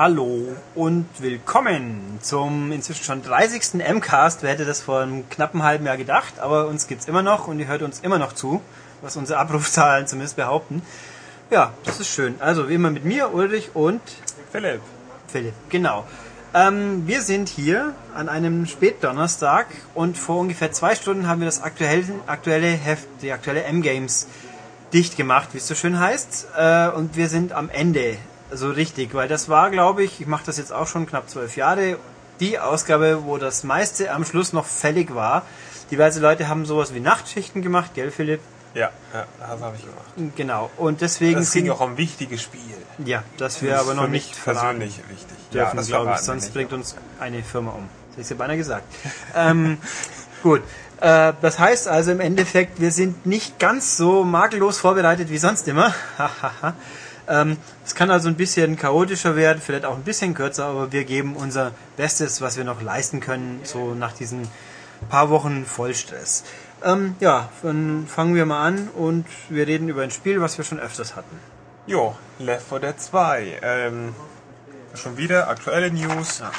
Hallo und willkommen zum inzwischen schon 30. MCAST. Wer hätte das vor einem knappen halben Jahr gedacht? Aber uns gibt's immer noch und ihr hört uns immer noch zu, was unsere Abrufzahlen zumindest behaupten. Ja, das ist schön. Also wie immer mit mir, Ulrich und Philipp. Philipp, genau. Ähm, wir sind hier an einem Spätdonnerstag und vor ungefähr zwei Stunden haben wir das aktuelle, aktuelle Heft, die aktuelle M-Games dicht gemacht, wie es so schön heißt. Äh, und wir sind am Ende so richtig, weil das war, glaube ich, ich mache das jetzt auch schon knapp zwölf Jahre, die Ausgabe, wo das meiste am Schluss noch fällig war. Diverse Leute haben sowas wie Nachtschichten gemacht, gell, Philipp? Ja, ja das habe ich gemacht. Genau. Und deswegen Das ging auch um wichtiges Spiel. ja, Das ist aber noch nicht verraten persönlich wichtig. dürfen, das glaube ich, sonst bringt uns eine Firma um. Das hätte ich ja beinahe gesagt. ähm, gut. Äh, das heißt also im Endeffekt, wir sind nicht ganz so makellos vorbereitet wie sonst immer. Ähm, Es kann also ein bisschen chaotischer werden, vielleicht auch ein bisschen kürzer, aber wir geben unser Bestes, was wir noch leisten können, so nach diesen paar Wochen Vollstress. Ähm, ja, dann fangen wir mal an und wir reden über ein Spiel, was wir schon öfters hatten. Jo, Left 4 Dead 2. Ähm, schon wieder aktuelle News. Ja.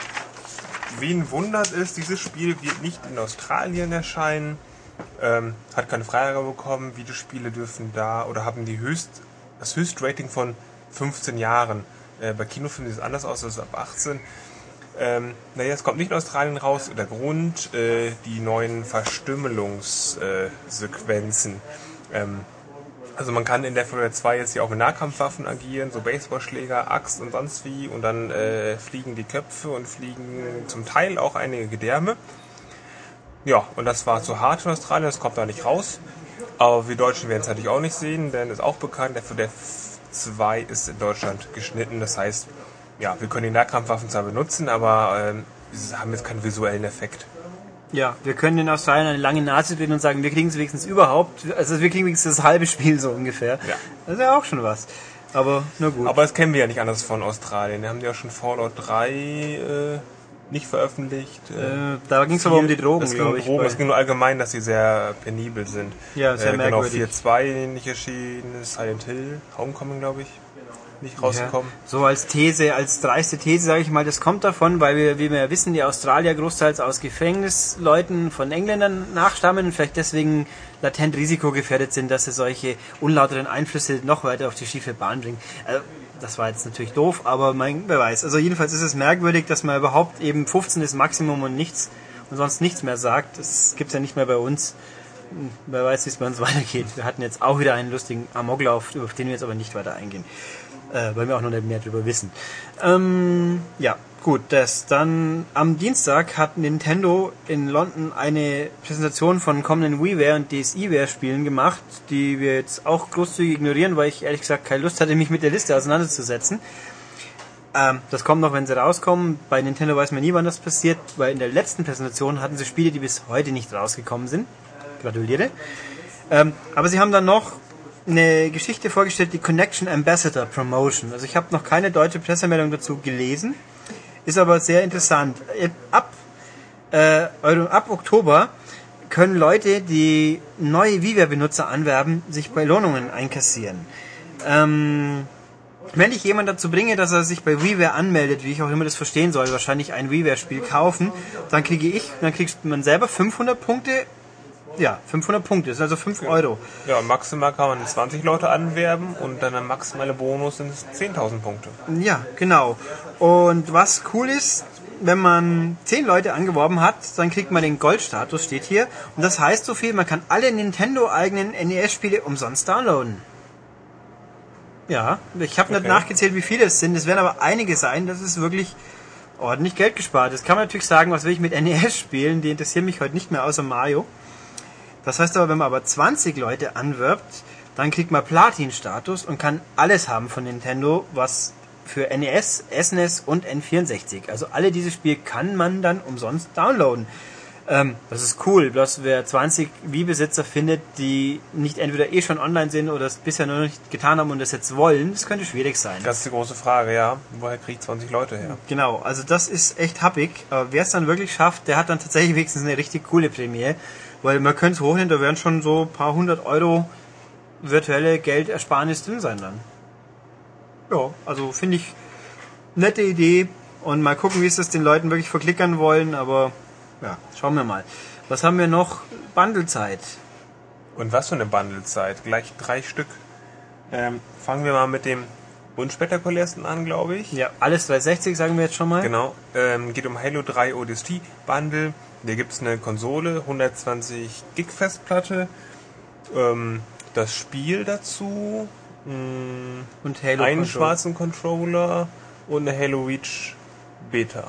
Wen wundert es, dieses Spiel wird nicht in Australien erscheinen. Ähm, hat keine Freigabe bekommen. Videospiele dürfen da oder haben die höchst, das Höchstrating von 15 Jahren. Äh, bei Kinofilmen sieht es anders aus, das ist ab 18. Ähm, naja, es kommt nicht in Australien raus. Der Grund, äh, die neuen Verstümmelungssequenzen. Ähm, also man kann in Left 4 Dead 2 jetzt hier auch mit Nahkampfwaffen agieren, so Baseballschläger, Axt und sonst wie. Und dann äh, fliegen die Köpfe und fliegen zum Teil auch einige Gedärme. Ja, und das war zu hart in Australien, das kommt da nicht raus. Aber wir Deutschen werden es natürlich auch nicht sehen, denn ist auch bekannt, Left 4 Dead 2 ist in Deutschland geschnitten. Das heißt, ja, wir können die Nahkampfwaffen zwar benutzen, aber sie haben jetzt keinen visuellen Effekt. Ja, wir können in Australien eine lange Nase bilden und sagen, wir kriegen es wenigstens überhaupt. Also wir kriegen wenigstens das halbe Spiel so ungefähr. Ja. Das ist ja auch schon was. Aber na gut. Aber das kennen wir ja nicht anders von Australien. Da haben die ja schon Fallout 3 äh, nicht veröffentlicht. äh, da ging es aber um die Drogen, es ging, um. Drogen, es ging nur allgemein, dass sie sehr penibel sind. Ja, sehr äh, Genau, merkwürdig. 4.2 nicht erschienen, Silent Hill, Homecoming, glaube ich, nicht rausgekommen. Ja, so als These, als dreiste These sage ich mal, das kommt davon, weil wir, wie wir ja wissen, die Australier großteils aus Gefängnisleuten von Engländern nachstammen und vielleicht deswegen latent risikogefährdet sind, dass sie solche unlauteren Einflüsse noch weiter auf die schiefe Bahn bringen. Also, das war jetzt natürlich doof, aber mein, wer weiß. Also jedenfalls ist es merkwürdig, dass man überhaupt eben 15 ist Maximum und nichts und sonst nichts mehr sagt. Das gibt's ja nicht mehr bei uns. Wer weiß, wie es bei uns weitergeht. Wir hatten jetzt auch wieder einen lustigen Amoklauf, auf den wir jetzt aber nicht weiter eingehen äh, weil wir auch noch nicht mehr darüber wissen. Ähm, ja, gut, das dann am Dienstag hat Nintendo in London eine Präsentation von kommenden WiiWare und DSiWare Spielen gemacht, die wir jetzt auch großzügig ignorieren, weil ich ehrlich gesagt keine Lust hatte, mich mit der Liste auseinanderzusetzen. Ähm, das kommt noch, wenn sie rauskommen. Bei Nintendo weiß man nie, wann das passiert, weil in der letzten Präsentation hatten sie Spiele, die bis heute nicht rausgekommen sind. Gratuliere. Ähm, aber sie haben dann noch eine Geschichte vorgestellt, die Connection Ambassador Promotion. Also ich habe noch keine deutsche Pressemeldung dazu gelesen, ist aber sehr interessant. Ab, äh, Euro- ab Oktober können Leute, die neue Viva-Benutzer anwerben, sich Belohnungen einkassieren. Ähm, wenn ich jemand dazu bringe, dass er sich bei WiiWare anmeldet, wie ich auch immer das verstehen soll, wahrscheinlich ein WiiWare-Spiel kaufen, dann kriege ich, dann kriegt man selber 500 Punkte. Ja, 500 Punkte, das sind also 5 Euro. Ja, maximal kann man 20 Leute anwerben und dann der maximale Bonus sind es 10.000 Punkte. Ja, genau. Und was cool ist, wenn man 10 Leute angeworben hat, dann kriegt man den Goldstatus, steht hier. Und das heißt so viel, man kann alle Nintendo-eigenen NES-Spiele umsonst downloaden. Ja, ich habe nicht Okay. nachgezählt, wie viele es sind. Es werden aber einige sein. Das ist wirklich ordentlich Geld gespart. Das kann man natürlich sagen, was will ich mit NES spielen? Die interessieren mich heute nicht mehr außer Mario. Das heißt aber, wenn man aber 20 Leute anwirbt, dann kriegt man Platin-Status und kann alles haben von Nintendo, was für NES, SNES und N64. Also alle diese Spiele kann man dann umsonst downloaden. Ähm, das ist cool. Bloß wer 20 Wii-Besitzer findet, die nicht entweder eh schon online sind oder es bisher noch nicht getan haben und das jetzt wollen, das könnte schwierig sein. Das ist die große Frage, ja. Woher kriegt 20 Leute her? Genau, also das ist echt happig. Wer es dann wirklich schafft, der hat dann tatsächlich wenigstens eine richtig coole Prämie. Weil man könnte es hochnehmen, da werden schon so ein paar hundert Euro virtuelle Geldersparnis drin sein dann. Ja, also finde ich nette Idee und mal gucken, wie es das den Leuten wirklich verklickern wollen, aber ja, schauen wir mal. Was haben wir noch? Bundlezeit. Und was für eine Bundlezeit? Gleich drei Stück. Ähm, fangen wir mal mit dem unspektakulärsten an, glaube ich. Ja, alles 360 sagen wir jetzt schon mal. Genau. Ähm, geht um Halo 3 ODST Bundle. Da gibt es eine Konsole, 120 Gig Festplatte, ähm, das Spiel dazu, mh, Und Halo einen Control, schwarzen Controller und eine Halo Reach Beta.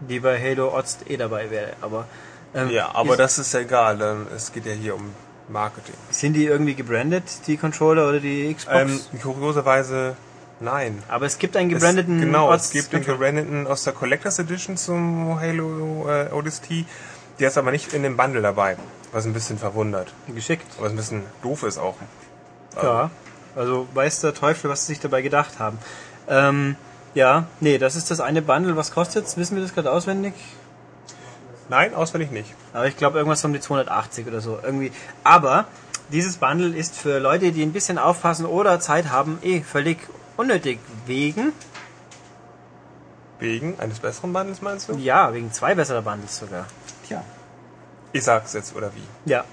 die bei Halo Ost eh dabei wäre, aber ähm, Ja, aber das ist ja egal, denn es geht ja hier um Marketing. sind die irgendwie gebrandet, die Controller oder die Xbox? Ähm, kurioserweise nein. aber es gibt einen Es, gebrandeten genau, es Ost- gibt den gebrandeten aus der Collectors Edition zum Halo äh, ODST. Der ist aber nicht in dem Bundle dabei, was ein bisschen verwundert. geschickt. Was ein bisschen doof ist auch. Ja, also weiß der Teufel, was sie sich dabei gedacht haben. Ähm, ja, nee, das ist das eine Bundle. Was kostet's? Wissen wir das gerade auswendig? Nein, auswendig nicht. Aber ich glaube irgendwas um die 280 oder so. Irgendwie. Aber dieses Bundle ist für Leute, die ein bisschen aufpassen oder Zeit haben, eh völlig unnötig. Wegen, Wegen eines besseren Bundles meinst du? ja, wegen zwei besserer Bundles sogar. Tja. Ich sag's jetzt, oder wie? Ja.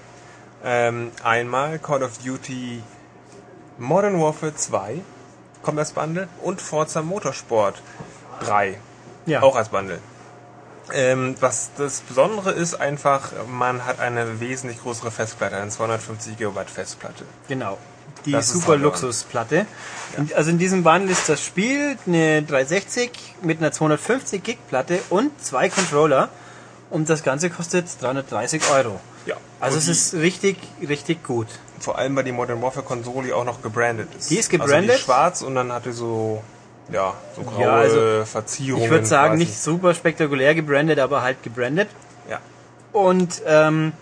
Ähm, einmal Call of Duty Modern Warfare 2 kommt als Bundle und Forza Motorsport 3 Ja. auch als Bundle. Ähm, was das Besondere ist einfach, man hat eine wesentlich größere Festplatte, eine 250 GB Festplatte. Genau. Die Das super Luxusplatte. Und Also in diesem Bundle ist das Spiel eine 360 mit einer 250 Gig Platte und zwei Controller. Und das Ganze kostet 330 Euro. Ja. Also es ist richtig, richtig gut. vor allem weil die Modern Warfare Konsole auch noch gebrandet ist. Die ist Also die gebrandet? ist schwarz und dann hatte so ja, so graue Ja, also Verzierungen. Ich würde sagen, quasi. nicht super spektakulär gebrandet, aber halt gebrandet. Ja. Und ähm,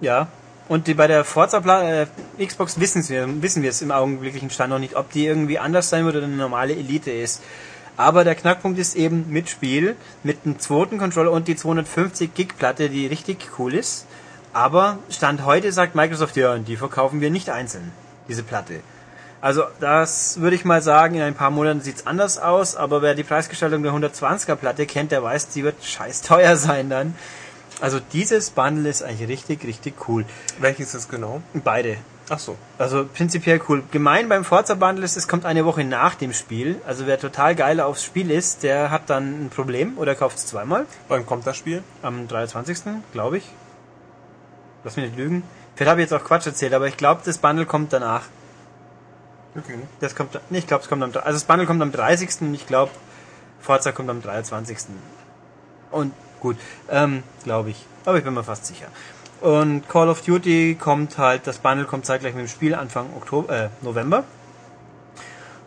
ja, und die, bei der Forza äh, Xbox wissen wir, wissen wir es im augenblicklichen Stand noch nicht, ob die irgendwie anders sein wird oder eine normale Elite ist. Aber der Knackpunkt ist eben mit Spiel, mit einem zweiten Controller und die 250 Gig Platte, die richtig cool ist. Aber Stand heute sagt Microsoft, ja, und die verkaufen wir nicht einzeln, diese Platte. Also das würde ich mal sagen, in ein paar Monaten sieht's anders aus, aber wer die Preisgestaltung der 120er Platte kennt, der weiß, die wird scheiß teuer sein dann. Also dieses Bundle ist eigentlich richtig, richtig cool. Welches ist genau? Beide. Ach so. Also prinzipiell cool. Gemein beim Forza Bundle ist, es kommt eine Woche nach dem Spiel. Also wer total geil aufs Spiel ist, der hat dann ein Problem oder kauft es zweimal. Wann kommt das Spiel? Am 23. glaube ich. Lass mich nicht lügen. Vielleicht habe ich jetzt auch Quatsch erzählt, aber ich glaube, das Bundle kommt danach. Okay. Das kommt, nee, ich glaube, es kommt am, also das Bundle kommt am 30. und ich glaube, Forza kommt am 23. Und gut, ähm, glaube ich. Aber ich bin mir fast sicher. Und Call of Duty kommt halt, das Bundle kommt zeitgleich mit dem Spiel Anfang Oktober, äh, November.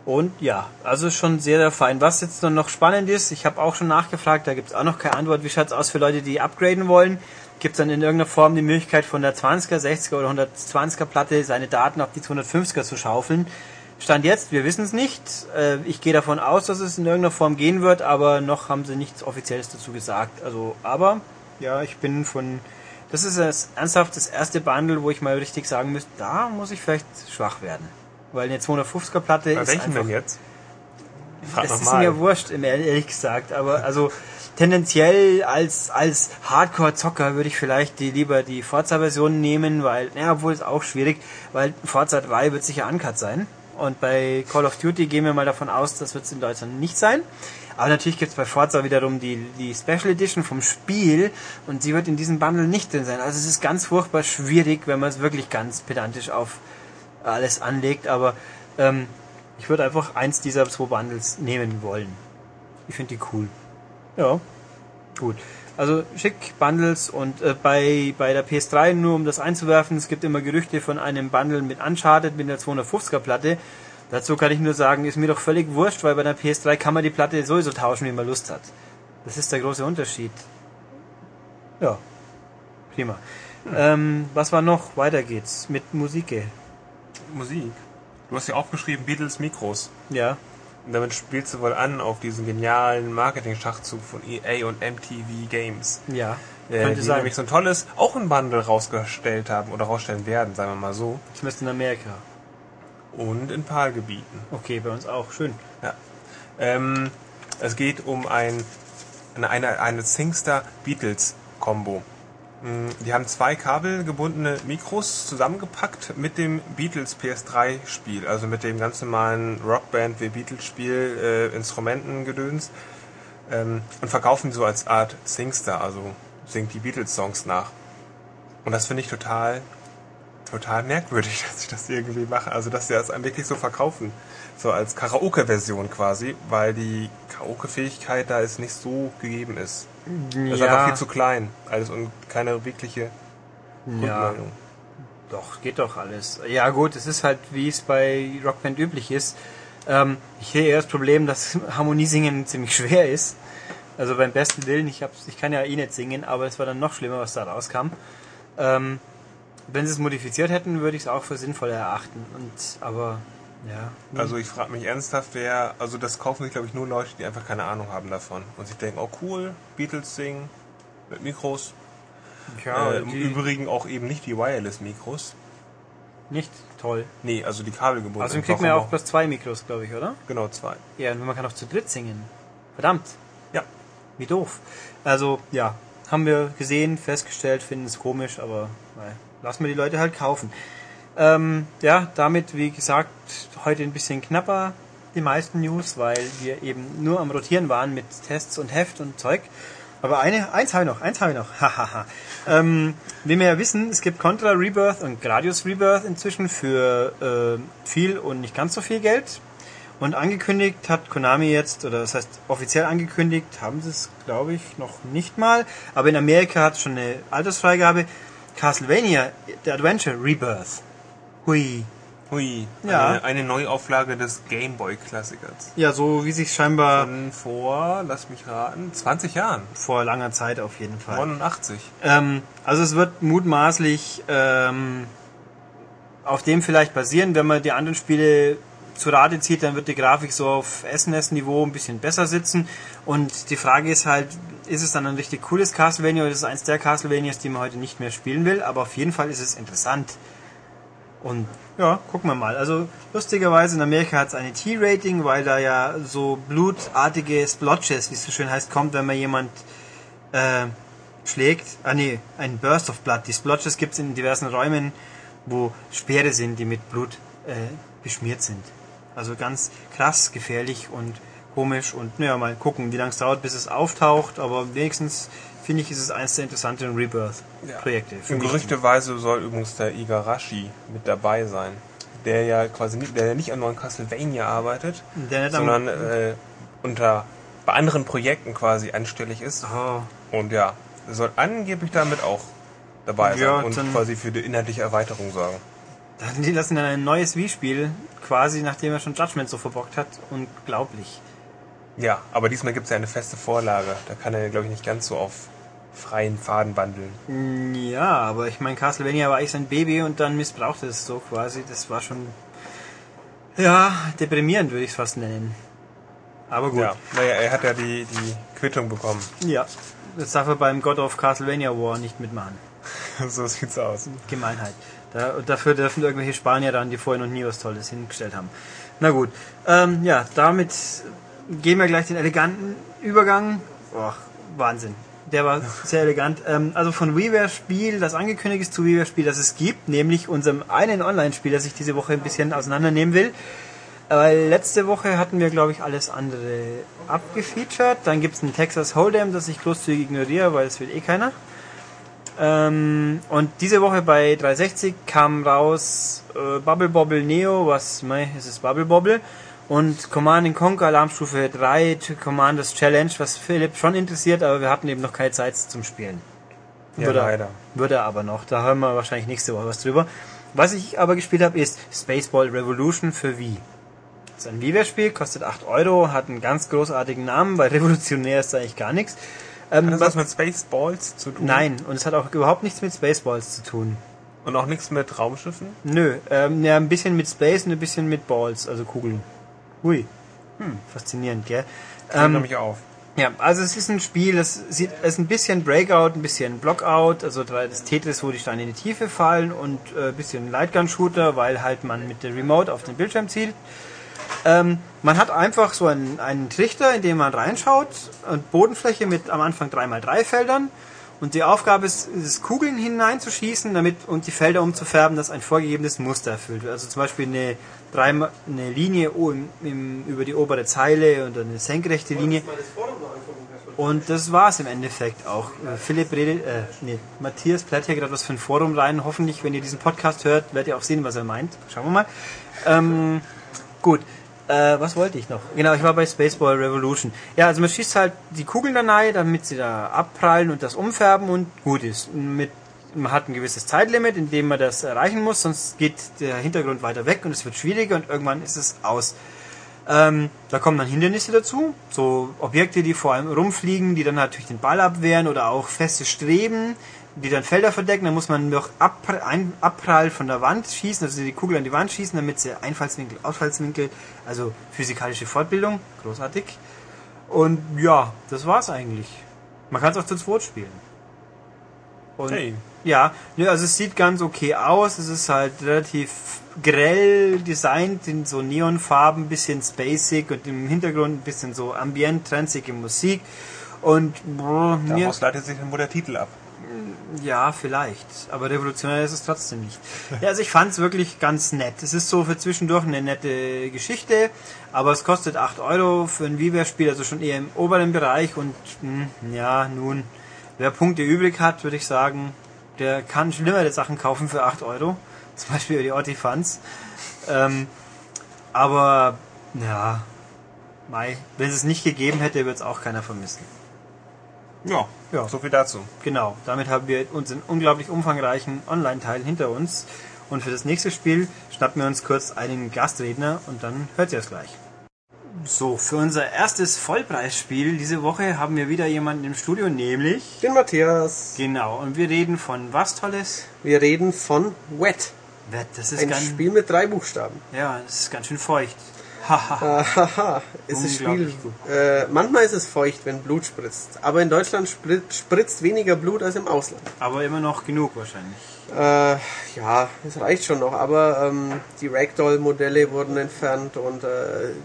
Und ja, also schon sehr, sehr fein. Was jetzt dann noch spannend ist, ich habe auch schon nachgefragt, da gibt es auch noch keine Antwort. Wie schaut's aus für Leute, die upgraden wollen? Gibt es dann in irgendeiner Form die Möglichkeit von der 20er, 60er oder 120er Platte seine Daten auf die 250er zu schaufeln? Stand jetzt, wir wissen es nicht. Äh, Ich gehe davon aus, dass es in irgendeiner Form gehen wird, aber noch haben sie nichts Offizielles dazu gesagt. Also, aber ja, ich bin von. Das ist das ernsthaft das erste Bundle, wo ich mal richtig sagen müsste, da muss ich vielleicht schwach werden. Weil eine 250er Platte Bei ist welchem einfach, denn jetzt? Frag das ist mir wurscht, ehrlich gesagt. Aber also tendenziell als, als Hardcore-Zocker würde ich vielleicht die, lieber die Forza-Version nehmen, weil, naja, obwohl es auch schwierig, weil Forza 3 wird sicher uncut sein. Und bei Call of Duty gehen wir mal davon aus, das wird es in Deutschland nicht sein. Aber natürlich gibt es bei Forza wiederum die, die Special Edition vom Spiel und sie wird in diesem Bundle nicht drin sein. Also es ist ganz furchtbar schwierig, wenn man es wirklich ganz pedantisch auf alles anlegt, aber ähm, ich würde einfach eins dieser zwei Bundles nehmen wollen. Ich finde die cool. Ja, gut. Also schick Bundles und äh, bei, bei der PS3, nur um das einzuwerfen, es gibt immer Gerüchte von einem Bundle mit Uncharted mit einer 250er Platte. Dazu kann ich nur sagen, ist mir doch völlig wurscht, weil bei der PS3 kann man die Platte sowieso tauschen, wie man Lust hat. Das ist der große Unterschied. Ja, prima. Ähm, was war noch? Weiter geht's mit Musik. Musik. Du hast ja aufgeschrieben Beatles Mikros. Ja, Und damit spielst du wohl an auf diesen genialen Marketing-Schachzug von EA und MTV Games. ja. Äh, Könnte die sein. nämlich so ein tolles, auch ein Bundle rausgestellt haben oder rausstellen werden, sagen wir mal so. Zumindest in Amerika. Und in PAL-Gebieten. Okay, bei uns auch. Schön. Ja. Ähm, Es geht um ein, eine, eine, Singstar Beatles Combo. Mm, Die haben zwei kabelgebundene Mikros zusammengepackt mit dem Beatles PS3 Spiel, also mit dem ganz normalen Rockband wie Beatles Spiel, äh, Instrumentengedöns ähm, und verkaufen die so als Art Singstar, also singt die Beatles Songs nach. Und das finde ich total, total merkwürdig, dass ich das irgendwie mache. Also, dass sie das einem wirklich so verkaufen. So als Karaoke-Version quasi, weil die Karaoke-Fähigkeit da ist nicht so gegeben ist. Das ist einfach viel zu klein. Alles und keine wirkliche ja, Rückmeldung. doch, geht doch alles. Ja gut, es ist halt, wie es bei Rockband üblich ist. Ähm, ich sehe eher das Problem, dass Harmoniesingen ziemlich schwer ist. Also beim besten Willen, ich, hab's, ich kann ja eh nicht singen, aber es war dann noch schlimmer, was da rauskam. Ähm, wenn sie es modifiziert hätten, würde ich es auch für sinnvoll erachten. Und aber ja. Also ich frage mich ernsthaft, wer, also das kaufen sich glaube ich nur Leute, die einfach keine Ahnung haben davon. Und sich denken, oh cool, Beatles singen mit Mikros. ja, äh, Im Übrigen auch eben nicht die Wireless-Mikros. nicht toll. Nee, also die kabelgebundenen. Außerdem kriegt man ja auch bloß zwei Mikros, glaube ich, oder? Genau, zwei. Ja, und man kann auch zu dritt singen. Verdammt. Ja. Wie doof. Also, ja, haben wir gesehen, festgestellt, finden es komisch, aber naja, lassen wir die Leute halt kaufen. Ähm, ja, damit, wie gesagt, heute ein bisschen knapper die meisten News, weil wir eben nur am Rotieren waren mit Tests und Heft und Zeug. Aber eine, eins habe ich noch, eins habe ich noch. Ähm, wie wir ja wissen, es gibt Contra Rebirth und Gradius Rebirth inzwischen für äh, viel und nicht ganz so viel Geld. Und angekündigt hat Konami jetzt, oder das heißt offiziell angekündigt, haben sie es, glaube ich, noch nicht mal. Aber in Amerika hat es schon eine Altersfreigabe. Castlevania, The Adventure Rebirth. Hui. Hui. Ja. Eine, eine Neuauflage des Gameboy-Klassikers. Ja, so wie sich scheinbar Von vor, lass mich raten, 20 Jahren. vor langer Zeit auf jeden Fall. 89. Ähm, also es wird mutmaßlich ähm, auf dem vielleicht basieren, wenn man die anderen Spiele zu Rate zieht, dann wird die Grafik so auf SNES-Niveau ein bisschen besser sitzen. Und die Frage ist halt, ist es dann ein richtig cooles Castlevania oder ist es eins der Castlevanias, die man heute nicht mehr spielen will? Aber auf jeden Fall ist es interessant. Und ja, gucken wir mal. Also lustigerweise in Amerika hat es eine T-Rating, weil da ja so blutartige Splotches, wie es so schön heißt, kommt, wenn man jemand äh, schlägt. Ah nee, ein Burst of Blood. Die Splotches gibt es in diversen Räumen, wo Speere sind, die mit Blut äh, beschmiert sind. Also ganz krass, gefährlich und komisch und naja, mal gucken, wie lange es dauert, bis es auftaucht, aber wenigstens finde ich, ist es eines der interessanteren Rebirth-Projekte. mich. gerüchteweise soll übrigens der Igarashi mit dabei sein. Der ja quasi nicht, der nicht an neuen Castlevania arbeitet, sondern äh, unter bei anderen Projekten quasi anstellig ist. Oh, Und ja, er soll angeblich damit auch dabei sein Ja, und quasi für die inhaltliche Erweiterung sorgen. dann die lassen dann ein neues Wii-Spiel, quasi nachdem er schon Judgment so verbockt hat. Unglaublich. Ja, aber diesmal gibt es ja eine feste Vorlage. Da kann er, glaube ich, nicht ganz so auf freien Faden wandeln. Ja, aber ich meine, Castlevania war eigentlich sein Baby und dann missbrauchte es so quasi. Das war schon, ja, deprimierend würde ich es fast nennen. Aber gut. Ja, naja, er hat ja die, die Quittung bekommen. Ja. Jetzt darf er beim God of Castlevania War nicht mitmachen. so sieht's aus. Gemeinheit. Da, und dafür dürfen irgendwelche Spanier dann, die vorher noch nie was Tolles hingestellt haben. Na gut. Ähm, ja, damit gehen wir gleich den eleganten Übergang. Boah, Wahnsinn. Der war sehr elegant. Ähm, also von WiiWare-Spiel, das angekündigt ist zu WiiWare-Spiel, das es gibt, nämlich unserem einen Online-Spiel, das ich diese Woche ein bisschen auseinandernehmen will. Weil letzte Woche hatten wir, glaube ich, alles andere abgefeatured. Dann gibt es ein Texas Hold'em, das ich großzügig ignoriere, weil es will eh keiner. Ähm, und diese Woche bei 360 kam raus äh, Bubble Bobble Neo, was, mei, es ist Bubble Bobble. Und Command Conquer Alarmstufe 3 to Commanders Challenge, was Philipp schon interessiert, aber wir hatten eben noch keine Zeit zum Spielen. Ja, Würde- leider. Würde aber noch, da hören wir wahrscheinlich nächste Woche was drüber. Was ich aber gespielt habe, ist Spaceball Revolution für Wii. Das ist ein WiiWare-Spiel, kostet 8 Euro, hat einen ganz großartigen Namen, weil revolutionär ist eigentlich gar nichts. Ähm, Hat das was mit Spaceballs zu tun? Nein, und es hat auch überhaupt nichts mit Spaceballs zu tun. Und auch nichts mit Raumschiffen? Nö, ähm, ja, ein bisschen mit Space und ein bisschen mit Balls, also Kugeln. Hui. Hm, faszinierend, gell? Ähm, nämlich auf. ja, also es ist ein Spiel, das sieht, es ist ein bisschen Breakout, ein bisschen Blockout, also das Tetris, wo die Steine in die Tiefe fallen und äh, ein bisschen Lightgun-Shooter, weil halt man mit der Remote auf den Bildschirm zielt. Ähm, man hat einfach so einen, einen Trichter, in den man reinschaut, und Bodenfläche mit am Anfang 3x3 Feldern. Und die Aufgabe ist, ist Kugeln hineinzuschießen damit, und die Felder umzufärben, dass ein vorgegebenes Muster erfüllt wird. Also zum Beispiel eine, dreimal, eine Linie im, im, über die obere Zeile und eine senkrechte Linie. Und das war es im Endeffekt auch. Äh, Philipp redet, äh, nee, Matthias plärt hier gerade was für ein Forum rein. Hoffentlich, wenn ihr diesen Podcast hört, werdet ihr auch sehen, was er meint. Schauen wir mal. Ähm, gut. Äh, was wollte ich noch? Genau, ich war bei Spaceball Revolution. Ja, also man schießt halt die Kugeln da rein, damit sie da abprallen und das umfärben und gut ist. Mit, man hat ein gewisses Zeitlimit, in dem man das erreichen muss, sonst geht der Hintergrund weiter weg und es wird schwieriger und irgendwann ist es aus. Ähm, da kommen dann Hindernisse dazu, so Objekte, die vor allem rumfliegen, die dann natürlich den Ball abwehren oder auch feste Streben, die dann Felder verdecken. Dann muss man noch ab, ein, Abprall von der Wand schießen, also die Kugel an die Wand schießen, damit sie Einfallswinkel, Ausfallswinkel, also physikalische Fortbildung, großartig. Und ja, das war's eigentlich. Man kann es auch zu zweit spielen. Und Hey. ja, also es sieht ganz okay aus. Es ist halt relativ grell designt in so Neonfarben, bisschen spacig und im Hintergrund ein bisschen so ambient, transige Musik. Und mir, Daraus leitet sich dann wohl der Titel ab. Ja, vielleicht. Aber revolutionär ist es trotzdem nicht. Ja, also ich fand es wirklich ganz nett. Es ist so für zwischendurch eine nette Geschichte, aber es kostet 8 Euro für ein WiiWare-Spiel, also schon eher im oberen Bereich. Und hm, ja, nun, wer Punkte übrig hat, würde ich sagen, der kann schlimmere Sachen kaufen für 8 Euro. Zum Beispiel die Ortifans. Ähm, aber, ja, Mai, wenn es es nicht gegeben hätte, wird es auch keiner vermissen. Ja, Ja. so viel dazu. Genau, damit haben wir unseren unglaublich umfangreichen Online-Teil hinter uns. Und für das nächste Spiel schnappen wir uns kurz einen Gastredner und dann hört ihr es gleich. So, für unser erstes Vollpreisspiel diese Woche haben wir wieder jemanden im Studio, nämlich... Den Matthias. Genau, und wir reden von was Tolles? Wir reden von Wet. Wett, Das ist Ein ganz, Spiel mit drei Buchstaben. ja, das ist ganz schön feucht. Haha. Haha, ist Spiel. Unglaublich gut. Äh, manchmal ist es feucht, wenn Blut spritzt. Aber in Deutschland spritzt, spritzt weniger Blut als im Ausland. Aber immer noch genug wahrscheinlich. Äh, ja, es reicht schon noch. Aber ähm, die Ragdoll-Modelle wurden entfernt und äh,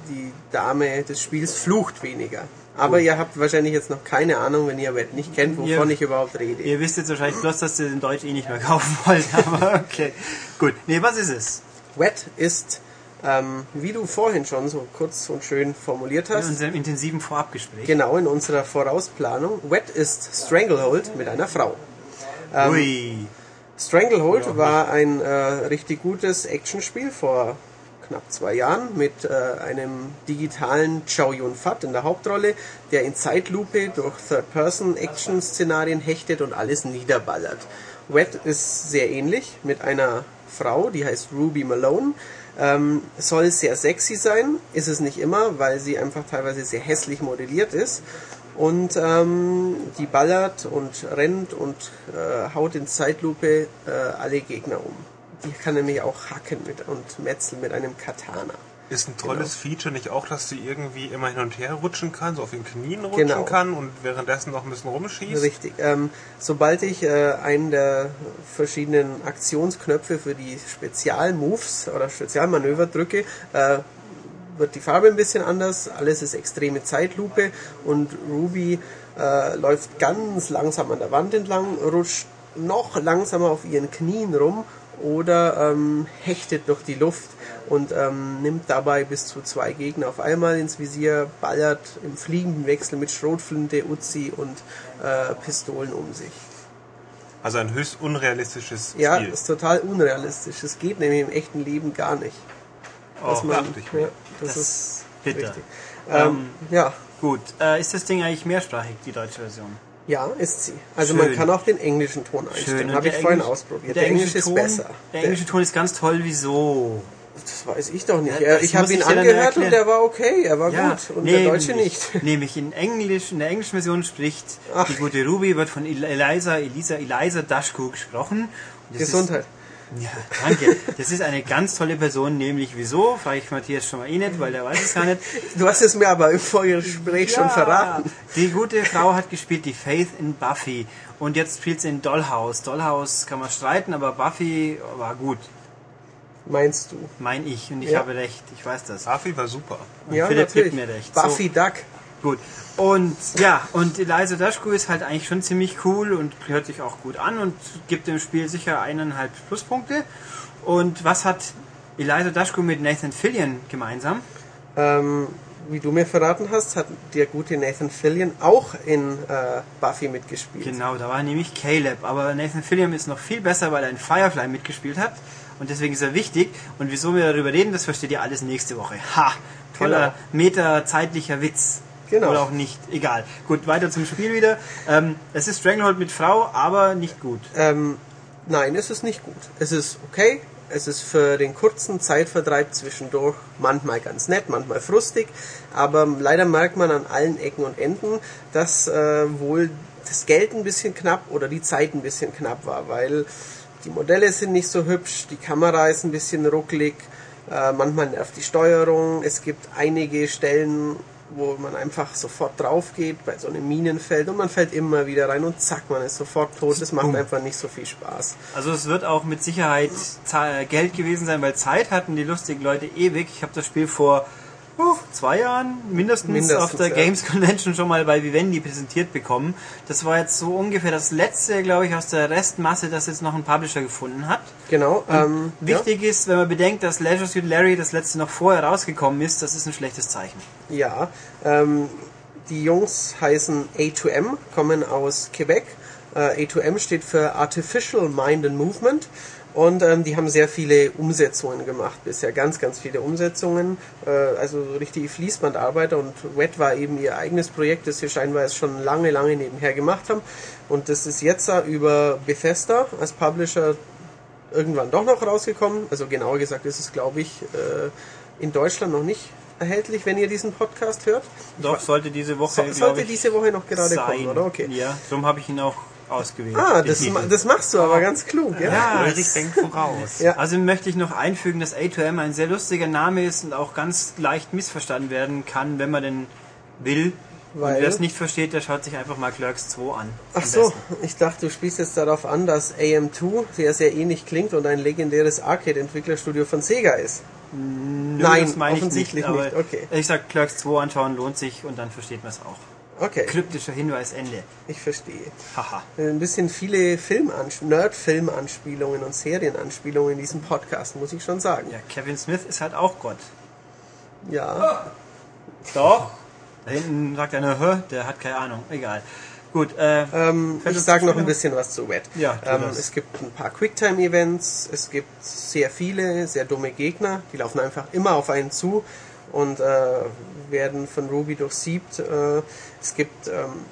die Dame des Spiels flucht weniger. Aber ihr habt wahrscheinlich jetzt noch keine Ahnung, wenn ihr Wet nicht kennt, wovon Ihr- ich überhaupt rede. Ihr wisst jetzt wahrscheinlich bloß, dass ihr den Deutsch eh nicht mehr kaufen wollt, aber okay. Gut, nee, was ist es? Wet ist, ähm, wie du vorhin schon so kurz und schön formuliert In hast, unserem intensiven Vorabgespräch. Genau, in unserer Vorausplanung. Wet ist Stranglehold mit einer Frau. Ähm, Ui. Stranglehold war ein äh, richtig gutes Actionspiel vor knapp zwei Jahren mit äh, einem digitalen Chow Yun-Fat in der Hauptrolle, der in Zeitlupe durch Third-Person-Action-Szenarien hechtet und alles niederballert. Wet ist sehr ähnlich mit einer Frau, die heißt Ruby Malone. Ähm, soll sehr sexy sein, ist es nicht immer, weil sie einfach teilweise sehr hässlich modelliert ist. Und ähm, die ballert und rennt und äh, haut in Zeitlupe äh, alle Gegner um. Die kann nämlich auch hacken mit, und metzeln mit einem Katana. Ist ein tolles Feature nicht auch, dass sie irgendwie immer hin und her rutschen kann, so auf den Knien rutschen Genau. kann und währenddessen noch ein bisschen rumschießt? Richtig. Ähm, sobald ich äh, einen der verschiedenen Aktionsknöpfe für die Spezialmoves oder Spezialmanöver drücke, äh, wird die Farbe ein bisschen anders. Alles ist extreme Zeitlupe und Ruby äh, läuft ganz langsam an der Wand entlang, rutscht noch langsamer auf ihren Knien rum oder ähm, hechtet durch die Luft und ähm, nimmt dabei bis zu zwei Gegner auf einmal ins Visier, ballert im fliegenden Wechsel mit Schrotflinte, Uzi und äh, Pistolen um sich. Also ein höchst unrealistisches Ja, Spiel. ist total unrealistisch. Es geht nämlich im echten Leben gar nicht. Oh, dachte ich mir. ja, das, Das ist bitter. richtig. Ähm, ja, Gut, äh, ist das Ding eigentlich mehrsprachig, die deutsche Version? ja, ist sie. Also Schön. man kann auch den englischen Ton einstellen. Habe ich der vorhin Englisch- ausprobiert. Der, Der, englische Ton, ist besser. Der englische Ton ist ganz toll, wieso? Das weiß ich doch nicht. Ja, Ja, ich habe ihn angehört und der war okay, er war gut. Und der Deutsche nicht. Nämlich in Englisch, in der englischen Version spricht Ach. die gute Ruby, wird von El- Eliza, Elisa, Eliza Dashku gesprochen. Gesundheit. Ist, ja, danke. Das ist eine ganz tolle Person, nämlich wieso? Frage ich Matthias schon mal eh nicht, weil der weiß es gar nicht. Du hast es mir aber im Vorgespräch schon Ja, verraten. Die gute Frau hat gespielt die Faith in Buffy und jetzt spielt sie in Dollhouse. Dollhouse kann man streiten, aber Buffy war gut. Meinst du? Mein ich und ich Ja. habe recht. Ich weiß das. Buffy war super. Und ja, Philipp natürlich. gibt mir recht. Buffy Duck. Gut. Und ja, und Eliza Dushku ist halt eigentlich schon ziemlich cool und hört sich auch gut an und gibt dem Spiel sicher eineinhalb Pluspunkte. Und was hat Eliza Dushku mit Nathan Fillion gemeinsam? Ähm, wie du mir verraten hast, hat der gute Nathan Fillion auch in äh, Buffy mitgespielt. Genau, da war nämlich Caleb. Aber Nathan Fillion ist noch viel besser, weil er in Firefly mitgespielt hat. Und deswegen ist er wichtig. Und wieso wir darüber reden, das versteht ihr alles nächste Woche. Ha! Toller meta-zeitlicher Witz. Genau. Oder auch nicht. Egal. Gut, weiter zum Spiel wieder. Ähm, es ist Stranglehold mit Frau, aber nicht gut. Ähm, nein, es ist nicht gut. Es ist okay. Es ist für den kurzen Zeitvertreib zwischendurch manchmal ganz nett, manchmal frustig. Aber leider merkt man an allen Ecken und Enden, dass äh, wohl das Geld ein bisschen knapp oder die Zeit ein bisschen knapp war, weil die Modelle sind nicht so hübsch, die Kamera ist ein bisschen ruckelig, äh, manchmal nervt die Steuerung. Es gibt einige Stellen, wo man einfach sofort drauf geht bei so einem Minenfeld und man fällt immer wieder rein und zack, man ist sofort tot. Das macht einfach nicht so viel Spaß. Also es wird auch mit Sicherheit Za- Geld gewesen sein, weil Zeit hatten die lustigen Leute ewig. Ich habe das Spiel vor uh, zwei Jahren mindestens, Mindestens, auf der ja. Games Convention schon mal bei Vivendi präsentiert bekommen. Das war jetzt so ungefähr das letzte, glaube ich, aus der Restmasse, das jetzt noch ein Publisher gefunden hat. Genau. Ähm, Wichtig ist, wenn man bedenkt, dass Leisure Suit Larry das letzte noch vorher rausgekommen ist, das ist ein schlechtes Zeichen. Ja, ähm, die Jungs heißen A2M, kommen aus Quebec. Äh, A2M steht für Artificial Mind and Movement. Und ähm, die haben sehr viele Umsetzungen gemacht bisher, ganz, ganz viele Umsetzungen, äh, also so richtige Fließbandarbeit und Wet war eben ihr eigenes Projekt, das sie scheinbar jetzt schon lange, lange nebenher gemacht haben. Und das ist jetzt über Bethesda als Publisher irgendwann doch noch rausgekommen. Also genauer gesagt ist es, glaube ich, äh, in Deutschland noch nicht erhältlich, wenn ihr diesen Podcast hört. Doch, sollte diese Woche, So, sollte diese Woche noch gerade sein. kommen, oder? Okay. Ja, darum habe ich ihn auch ausgewählt. Ah, das, ma- das machst du aber ganz klug, ja? Ja, Ulrich es- denkt voraus. Ja. Also möchte ich noch einfügen, dass A2M ein sehr lustiger Name ist und auch ganz leicht missverstanden werden kann, wenn man denn will. Weil- Und wer es nicht versteht, der schaut sich einfach mal Clerks 2 an. Ach so, besten. ich dachte, du spielst jetzt darauf an, dass AM2 sehr, sehr ähnlich klingt und ein legendäres Arcade-Entwicklerstudio von Sega ist. Nö, Nein, das meine ich offensichtlich nicht. Aber nicht, okay. Ich sag, Clerks 2 anschauen lohnt sich und dann versteht man es auch. Okay, Kryptischer Hinweis, Ende. ich verstehe. Haha. Ein bisschen viele Filmansch- Nerd-Film-Anspielungen und Serienanspielungen in diesem Podcast, muss ich schon sagen. Ja, Kevin Smith ist halt auch Gott. Ja, Doch. Da hinten sagt einer, Hä? der hat keine Ahnung. Egal. Gut, äh, Ähm, ich sage noch ein bisschen was zu Wet. Ja, ähm, es gibt ein paar Quicktime-Events, es gibt sehr viele, sehr dumme Gegner, die laufen einfach immer auf einen zu und äh, werden von Ruby durchsiebt. Äh, es gibt ähm,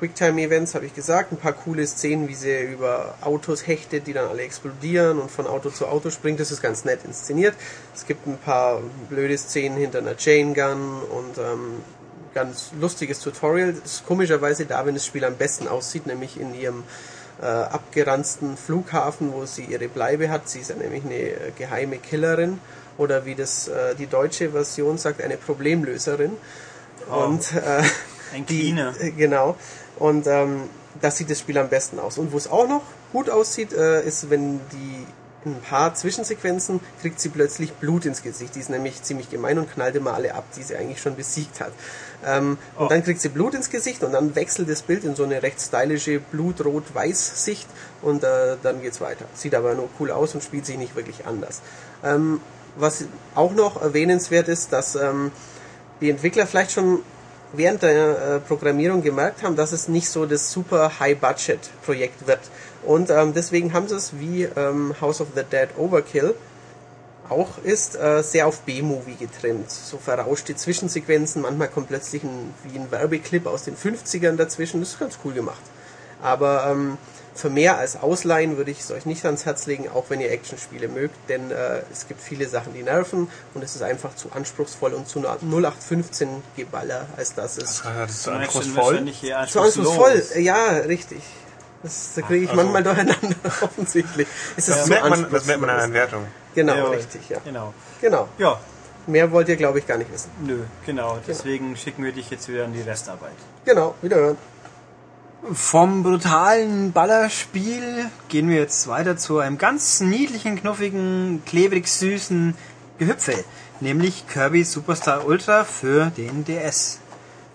Quicktime-Events, habe ich gesagt, ein paar coole Szenen, wie sie über Autos hechtet, die dann alle explodieren und von Auto zu Auto springt. Das ist ganz nett inszeniert. Es gibt ein paar blöde Szenen hinter einer Chain Gun und ähm, ganz lustiges Tutorial. Das ist komischerweise da, wenn das Spiel am besten aussieht, nämlich in ihrem äh, abgeranzten Flughafen, wo sie ihre Bleibe hat. Sie ist ja nämlich eine äh, geheime Killerin oder wie das äh, die deutsche Version sagt, eine Problemlöserin. Und äh, ein die, Cleaner. äh, genau. Und ähm, das sieht das Spiel am besten aus. Und wo es auch noch gut aussieht, äh, ist, wenn die in ein paar Zwischensequenzen kriegt sie plötzlich Blut ins Gesicht. Die ist nämlich ziemlich gemein und knallt immer alle ab, die sie eigentlich schon besiegt hat. Ähm, Oh. Und dann kriegt sie Blut ins Gesicht und dann wechselt das Bild in so eine recht stylische Blut-Rot-Weiß-Sicht und äh, dann geht's weiter. Sieht aber nur cool aus und spielt sich nicht wirklich anders. Ähm, was auch noch erwähnenswert ist, dass ähm, die Entwickler vielleicht schon während der äh, Programmierung gemerkt haben, dass es nicht so das super High-Budget-Projekt wird. Und ähm, deswegen haben sie es wie ähm, House of the Dead Overkill auch ist, äh, sehr auf B-Movie getrimmt. So verrauschte Zwischensequenzen, manchmal kommt plötzlich ein, wie ein Werbeclip aus den 50ern dazwischen. Das ist ganz cool gemacht. Aber ähm, für mehr als Ausleihen würde ich es euch nicht ans Herz legen, auch wenn ihr Actionspiele mögt, denn äh, es gibt viele Sachen, die nerven und es ist einfach zu anspruchsvoll und zu 0815 Geballer, als dass es Das ist Action anspruchsvoll. zu anspruchsvoll, anspruchslos. ja, richtig. Das, da kriege ich also- manchmal durcheinander, offensichtlich. Es ist Das zu merkt, man, das merkt man an der Wertung. Genau, Jawohl. richtig, ja. Genau. Genau. Ja, Mehr wollt ihr, glaube ich, gar nicht wissen. nö, genau. Deswegen schicken wir dich jetzt wieder an die Restarbeit. Genau, wiederhören. Vom brutalen Ballerspiel gehen wir jetzt weiter zu einem ganz niedlichen, knuffigen, klebrig süßen Gehüpfe, nämlich Kirby Superstar Ultra für den DS.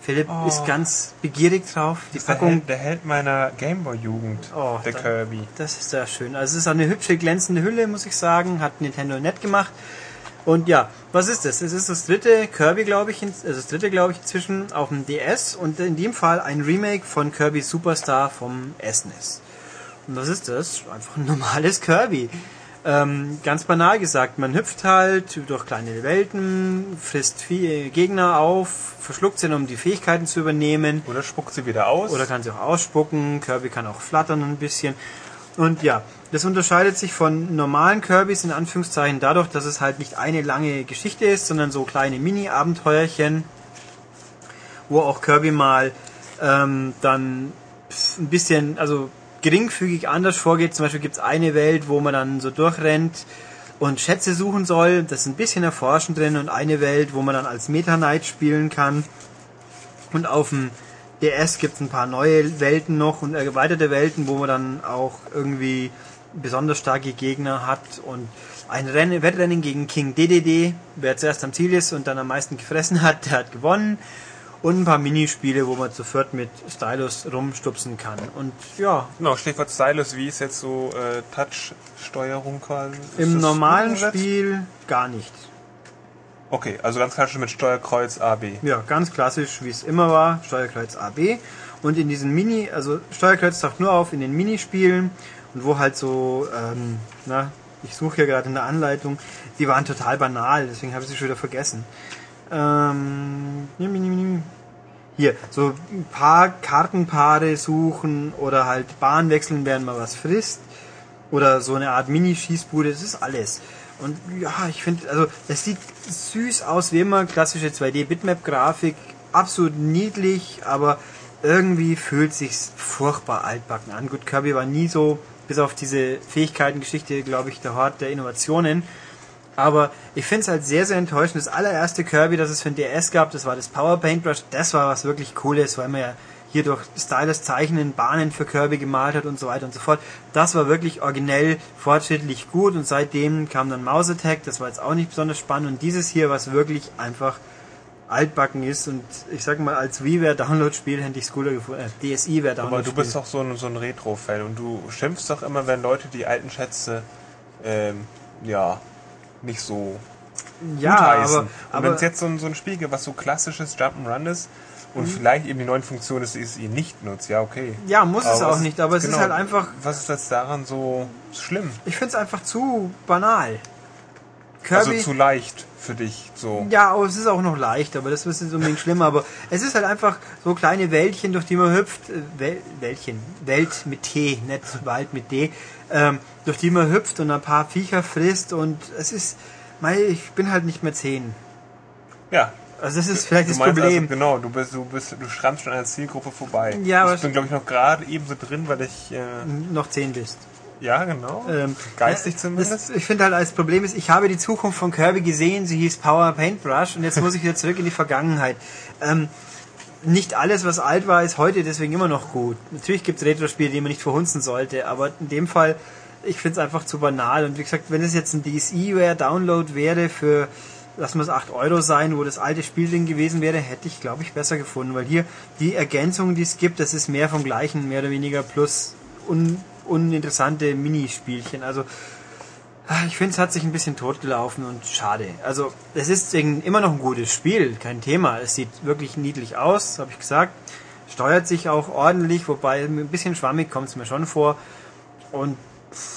Philipp Oh. ist ganz begierig drauf. Die ist der Packung, Held, der Held meiner Gameboy-Jugend, Oh, der da- Kirby. das ist sehr schön. Also es ist eine hübsche, glänzende Hülle, muss ich sagen. Hat Nintendo nett gemacht. Und ja, was ist das? Es ist das dritte Kirby, glaube ich, also das dritte, glaube ich, inzwischen auf dem DS und in dem Fall ein Remake von Kirby Superstar vom SNES. Und was ist das? Einfach ein normales Kirby. Ähm, ganz banal gesagt, man hüpft halt durch kleine Welten, frisst viele Gegner auf, verschluckt sie, um die Fähigkeiten zu übernehmen. Oder spuckt sie wieder aus. Oder kann sie auch ausspucken. Kirby kann auch flattern ein bisschen. Und ja, das unterscheidet sich von normalen Kirbys in Anführungszeichen dadurch, dass es halt nicht eine lange Geschichte ist, sondern so kleine Mini-Abenteuerchen, wo auch Kirby mal ähm, dann ein bisschen, also geringfügig anders vorgeht. Zum Beispiel gibt es eine Welt, wo man dann so durchrennt und Schätze suchen soll. Das ist ein bisschen Erforschen drin und eine Welt, wo man dann als Meta Knight spielen kann. Und auf dem DS gibt es ein paar neue Welten noch und erweiterte Welten, wo man dann auch irgendwie besonders starke Gegner hat und ein Rennen, Wettrennen gegen King DDD, wer zuerst am Ziel ist und dann am meisten gefressen hat, der hat gewonnen. Und ein paar Minispiele, wo man zu viert mit Stylus rumstupsen kann. Und ja, Genau, Stichwort Stylus, wie ist jetzt so äh, Touch-Steuerung quasi? Ist im normalen? Spiel gar nicht. Okay, also ganz klassisch mit Steuerkreuz A, B. Ja, ganz klassisch, wie es immer war, Steuerkreuz AB. Und in diesen Mini, also Steuerkreuz taucht nur auf in den Minispielen und wo halt so, ähm, na, ich suche hier gerade in der Anleitung, die waren total banal, deswegen habe ich sie schon wieder vergessen. Ähm. Hier, so ein paar Kartenpaare suchen oder halt Bahn wechseln, während man was frisst. Oder so eine Art Mini-Schießbude, das ist alles. Und ja, ich finde, also es sieht süß aus, wie immer, klassische 2D-Bitmap-Grafik, absolut niedlich, aber irgendwie fühlt sich's furchtbar altbacken an. Gut, Kirby war nie so, bis auf diese Fähigkeitengeschichte, glaube ich, der Hort der Innovationen. Aber ich finde es halt sehr, sehr enttäuschend. Das allererste Kirby, das es für den DS gab, das war das Power Paintbrush. Das war was wirklich Cooles, weil man ja hier durch Stylus Zeichnen Bahnen für Kirby gemalt hat und so weiter und so fort. Das war wirklich originell, fortschrittlich gut und seitdem kam dann Mouse Attack, das war jetzt auch nicht besonders spannend und dieses hier, was wirklich einfach altbacken ist und ich sag mal, als WiiWare-Download-Spiel hätte ich es cooler gefunden, äh, DSi-Ware-Download-Spiel. Aber du bist doch so ein, so ein Retro-Fan und du schimpfst doch immer, wenn Leute die alten Schätze ähm, ja nicht so ja, gutheißen. aber, und wenn aber es jetzt so ein, so ein Spiel gibt, was so klassisches Jump'n'Run ist und Mhm. vielleicht eben die neuen Funktionen die es ihr nicht nutzt, ja okay. ja, muss es Aber auch was- nicht, aber es genau, ist halt einfach, Was ist jetzt daran so schlimm? ich finde es einfach zu banal. Kirby, Also zu leicht für dich so. Ja, aber es ist auch noch leicht, aber das ist nicht unbedingt schlimm. Aber es ist halt einfach so kleine Wäldchen, durch die man hüpft. Äh, Wel Wäldchen. Welt mit T, nicht Wald mit D. Ähm, durch die man hüpft und ein paar Viecher frisst. Und es ist, mei, ich bin halt nicht mehr zehn. Ja. Also das ist vielleicht Du das meinst Problem. Also, genau, du bist, du bist, du schrammst schon an der Zielgruppe vorbei. Ja, ich bin glaube ich noch gerade eben so drin, weil ich äh, noch zehn bist. Ja genau Ähm, geistig zumindest. Das, ich finde halt, als Problem ist, ich habe die Zukunft von Kirby gesehen, sie hieß Power Paintbrush und jetzt muss ich wieder zurück in die Vergangenheit. Ähm, nicht alles, was alt war, ist heute deswegen immer noch gut. Natürlich gibt es Retro-Spiele, die man nicht verhunzen sollte, aber in dem Fall, ich finde es einfach zu banal. Und wie gesagt, wenn es jetzt ein DSi-Ware-Download wäre für, lass mal es 8 Euro sein, wo das alte Spiel drin gewesen wäre, hätte ich, glaube ich, besser gefunden. Weil hier die Ergänzungen, die es gibt, das ist mehr vom Gleichen, mehr oder weniger, plus un, uninteressante Minispielchen. Also, ah, ich finde, es hat sich ein bisschen totgelaufen und schade. Also, es ist immer noch ein gutes Spiel, kein Thema. Es sieht wirklich niedlich aus, habe ich gesagt. Steuert sich auch ordentlich, wobei ein bisschen schwammig kommt es mir schon vor. Und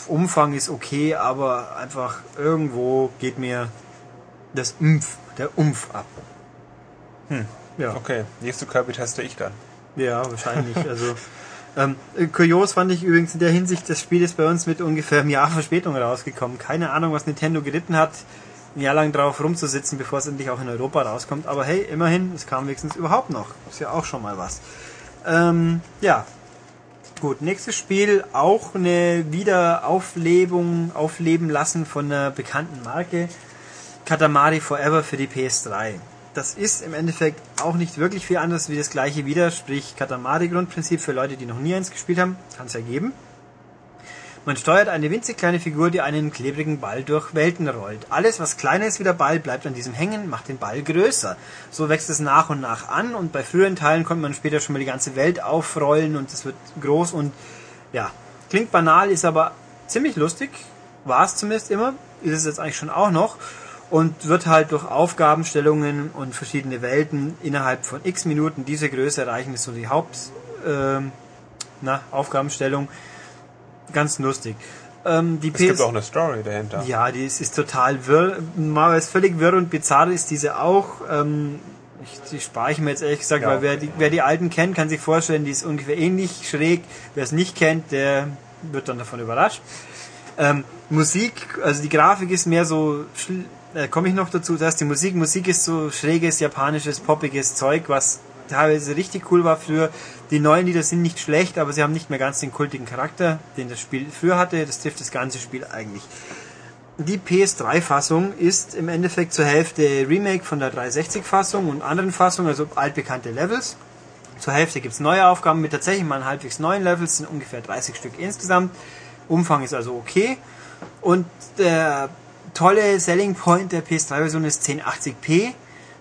Umfang ist okay, aber einfach irgendwo geht mir das Umf, der Umf ab. Hm. Ja. Okay, nächste Kirby teste ich dann. Ja, wahrscheinlich. Also ähm, äh, kurios fand ich übrigens in der Hinsicht, das Spiel ist bei uns mit ungefähr einem Jahr Verspätung rausgekommen. Keine Ahnung, was Nintendo geritten hat, ein Jahr lang drauf rumzusitzen, bevor es endlich auch in Europa rauskommt. Aber hey, immerhin, es kam wenigstens überhaupt noch. Ist ja auch schon mal was. Ähm, ja. Gut, nächstes Spiel, auch eine Wiederauflebung, aufleben lassen von einer bekannten Marke. Katamari Forever für die PS3. Das ist im Endeffekt auch nicht wirklich viel anderes wie das gleiche wieder, sprich Katamari-Grundprinzip für Leute, die noch nie eins gespielt haben, kann es ja geben. Man steuert eine winzig kleine Figur, die einen klebrigen Ball durch Welten rollt. Alles, was kleiner ist wie der Ball, bleibt an diesem hängen, macht den Ball größer. So wächst es nach und nach an und bei früheren Teilen konnte man später schon mal die ganze Welt aufrollen und es wird groß und ja, klingt banal, ist aber ziemlich lustig. War es zumindest immer, ist es jetzt eigentlich schon auch noch und wird halt durch Aufgabenstellungen und verschiedene Welten innerhalb von x Minuten diese Größe erreichen, ist so die Haupt äh, na, Aufgabenstellung ganz lustig. Ähm, es gibt auch eine Story dahinter. Ja, die ist, ist total wirr. Mal ist völlig wirr und bizarr ist diese auch. Ähm, ich, die spare ich mir jetzt ehrlich gesagt, ja. weil wer die, wer die alten kennt, kann sich vorstellen, die ist ungefähr ähnlich schräg. Wer es nicht kennt, der wird dann davon überrascht. Ähm, Musik, also die Grafik ist mehr so, äh, komme ich noch dazu, dass die Musik, Musik ist so schräges, japanisches, poppiges Zeug, was teilweise richtig cool war früher. Die neuen Lieder sind nicht schlecht, aber sie haben nicht mehr ganz den kultigen Charakter, den das Spiel früher hatte. Das trifft das ganze Spiel eigentlich. Die PS3-Fassung ist im Endeffekt zur Hälfte Remake von der 360-Fassung und anderen Fassungen, also altbekannte Levels. Zur Hälfte gibt es neue Aufgaben mit tatsächlich mal halbwegs neuen Levels, sind ungefähr 30 Stück insgesamt. Umfang ist also okay. Und der tolle Selling Point der PS3-Version ist 1080p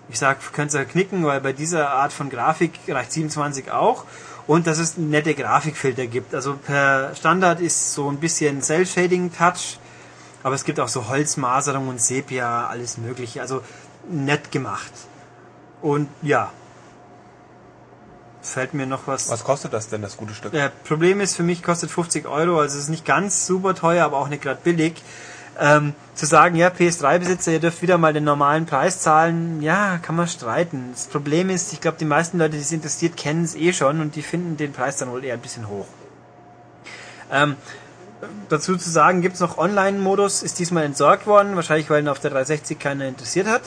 ich sag, könnt ihr knicken, weil bei dieser Art von Grafik reicht 27 auch. Und dass es nette Grafikfilter gibt. Also per Standard ist so ein bisschen Cell-Shading-Touch, aber es gibt auch so Holzmaserung und Sepia, alles mögliche. Also nett gemacht. Und ja, fällt mir noch was. Was kostet das denn, das gute Stück? Ja, Problem ist, für mich kostet 50 Euro, also es ist nicht ganz super teuer, aber auch nicht gerade billig. Ähm, zu sagen, ja, PS3-Besitzer, ihr dürft wieder mal den normalen Preis zahlen, ja, kann man streiten. Das Problem ist, ich glaube, die meisten Leute, die es interessiert, kennen es eh schon und die finden den Preis dann wohl eher ein bisschen hoch. Ähm, dazu zu sagen, gibt es noch Online-Modus, ist diesmal entsorgt worden, wahrscheinlich weil ihn auf der 360 keiner interessiert hat.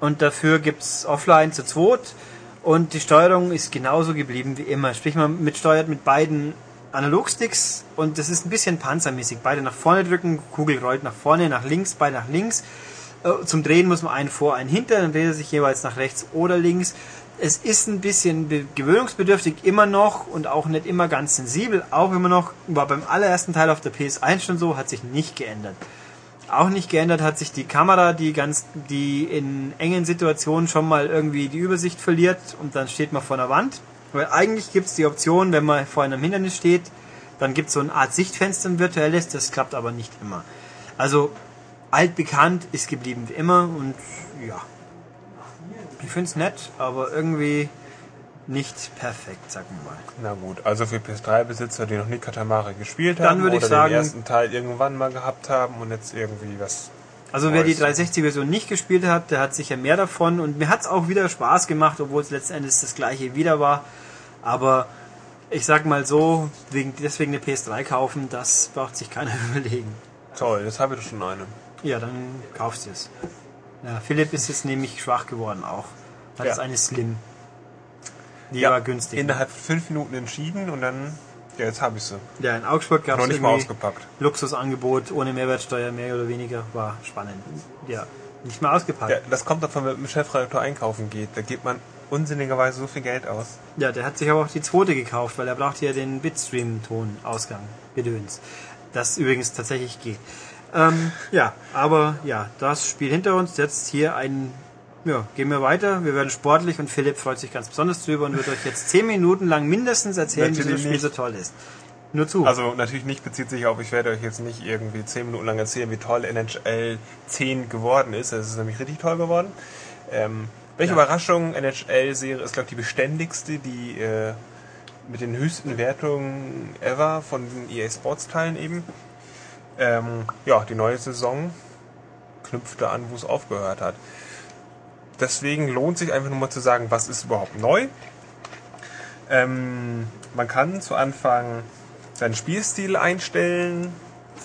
Und dafür gibt es Offline zu zweit. Und die Steuerung ist genauso geblieben wie immer. Sprich, man mitsteuert mit beiden Analogsticks und das ist ein bisschen panzermäßig. Beide nach vorne drücken, Kugel rollt nach vorne, nach links, beide nach links. Äh, zum Drehen muss man einen vor, einen hinter, dann dreht er sich jeweils nach rechts oder links. Es ist ein bisschen gewöhnungsbedürftig immer noch und auch nicht immer ganz sensibel, auch immer noch, war beim allerersten Teil auf der PS1 schon so, hat sich nicht geändert. Auch nicht geändert hat sich die Kamera, die ganz, die in engen Situationen schon mal irgendwie die Übersicht verliert und dann steht man vor einer Wand weil eigentlich gibt es die Option, wenn man vor einem Hindernis steht, dann gibt es so eine Art Sichtfenster, ein virtuelles, das klappt aber nicht immer. Also altbekannt ist geblieben wie immer und ja. Ich finde es nett, aber irgendwie nicht perfekt, sagen wir mal. Na gut, also für PS3-Besitzer, die noch nie Katamari gespielt haben würde ich oder sagen, den ersten Teil irgendwann mal gehabt haben und jetzt irgendwie was also wer die 360-Version nicht gespielt hat, der hat sicher mehr davon und mir hat es auch wieder Spaß gemacht, obwohl es letzten Endes das gleiche wieder war. Aber ich sag mal so, wegen, deswegen eine PS3 kaufen, das braucht sich keiner überlegen. Toll, jetzt habe ich doch schon eine. Ja, dann kaufst du es. Ja, Philipp ist jetzt nämlich schwach geworden auch. Hat ja. jetzt eine Slim. Die ja, war günstig. Innerhalb fünf Minuten entschieden und dann ja, jetzt habe ich sie. Ja, in Augsburg gab es nicht mal ausgepackt. Luxusangebot ohne Mehrwertsteuer, mehr oder weniger. War spannend. Ja, nicht mal ausgepackt. Ja, das kommt davon, wenn man mit dem Chefredakteur einkaufen geht. Da gibt man unsinnigerweise so viel Geld aus. Ja, der hat sich aber auch die zweite gekauft, weil er braucht ja den Bitstream-Ton-Ausgang. Gedöns. Das übrigens tatsächlich geht. Ähm, ja, aber ja, das Spiel hinter uns. Jetzt hier ein ja, gehen wir weiter. Wir werden sportlich und Philipp freut sich ganz besonders drüber und wird euch jetzt zehn Minuten lang mindestens erzählen, wie das Spiel nicht. so toll ist. Nur zu. Also natürlich nicht bezieht sich auf, ich werde euch jetzt nicht irgendwie zehn Minuten lang erzählen, wie toll NHL 10 geworden ist. Es ist nämlich richtig toll geworden. Ähm, welche ja. Überraschung, NHL-Serie ist, glaube ich, die beständigste, die äh, mit den höchsten Wertungen ever von den EA Sports-Teilen eben. Ähm, ja, die neue Saison knüpfte an, wo es aufgehört hat deswegen lohnt sich einfach nur mal zu sagen, was ist überhaupt neu. Ähm, man kann zu Anfang seinen Spielstil einstellen,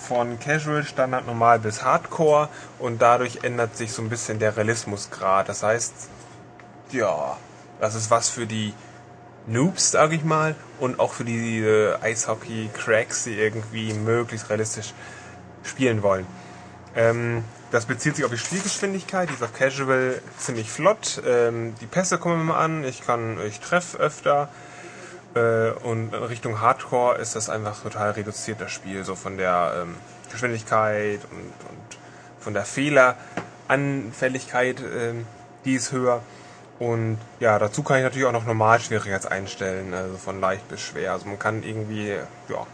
von Casual, Standard, Normal bis Hardcore und dadurch ändert sich so ein bisschen der Realismusgrad. Das heißt, ja, das ist was für die Noobs, sag ich mal, und auch für die äh, Eishockey-Cracks, die irgendwie möglichst realistisch spielen wollen. Ähm, das bezieht sich auf die Spielgeschwindigkeit, die ist auf Casual ziemlich flott. Ähm, die Pässe kommen immer an, ich kann, ich treffe öfter. Äh, und Richtung Hardcore ist das einfach total reduziert, das Spiel, so von der ähm, Geschwindigkeit und, und von der Fehleranfälligkeit, ähm, die ist höher. Und ja, dazu kann ich natürlich auch noch Normalschwierigkeit einstellen, also von leicht bis schwer. Also man kann irgendwie, ja,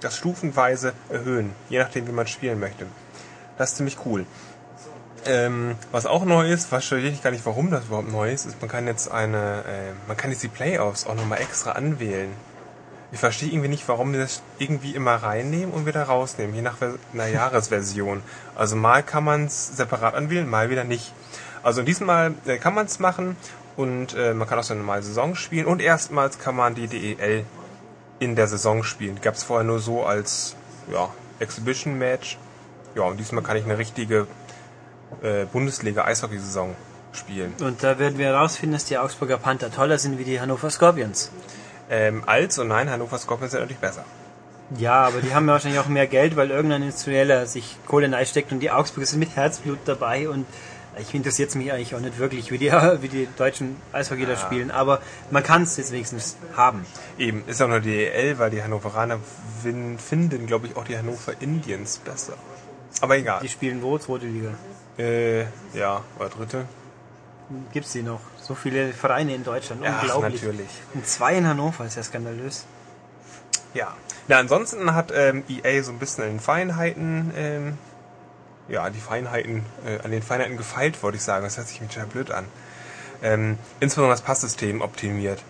das stufenweise erhöhen, je nachdem, wie man spielen möchte. Das ist ziemlich cool. Ähm, was auch neu ist, verstehe ich gar nicht, warum das überhaupt neu ist, ist, man kann jetzt eine, äh, man kann jetzt die Playoffs auch nochmal extra anwählen. Ich verstehe irgendwie nicht, warum die das irgendwie immer reinnehmen und wieder rausnehmen, je nach einer Jahresversion. Also mal kann man es separat anwählen, mal wieder nicht. Also diesmal äh, kann man es machen und äh, man kann auch so eine normale Saison spielen und erstmals kann man die DEL in der Saison spielen. Gab es vorher nur so als ja, Exhibition Match. Ja, und diesmal kann ich eine richtige äh, Bundesliga-Eishockey-Saison spielen. Und da werden wir herausfinden, dass die Augsburger Panther toller sind wie die Hannover Scorpions. Ähm, als und nein, Hannover Scorpions sind natürlich besser. Ja, aber die haben ja wahrscheinlich auch mehr Geld, weil irgendein Industrieller sich Kohle steckt und die Augsburger sind mit Herzblut dabei und ich interessiert es mich eigentlich auch nicht wirklich, wie die, wie die deutschen Eishockeyler ja. spielen, aber man kann es jetzt wenigstens haben. Eben, ist auch nur die EL, weil die Hannoveraner finden, glaube ich, auch die Hannover Indians besser. Aber egal. Die spielen wo? Zweite Liga? Äh, ja, oder dritte. Gibt es die noch? So viele Vereine in Deutschland. Ja, Unglaublich. natürlich. Und zwei in Hannover ist ja skandalös. Ja. Na, ansonsten hat ähm, EA so ein bisschen an den Feinheiten, ähm, ja, die Feinheiten, äh, an den Feinheiten gefeilt, wollte ich sagen. Das hört sich total blöd an. Ähm, insbesondere das Passsystem optimiert.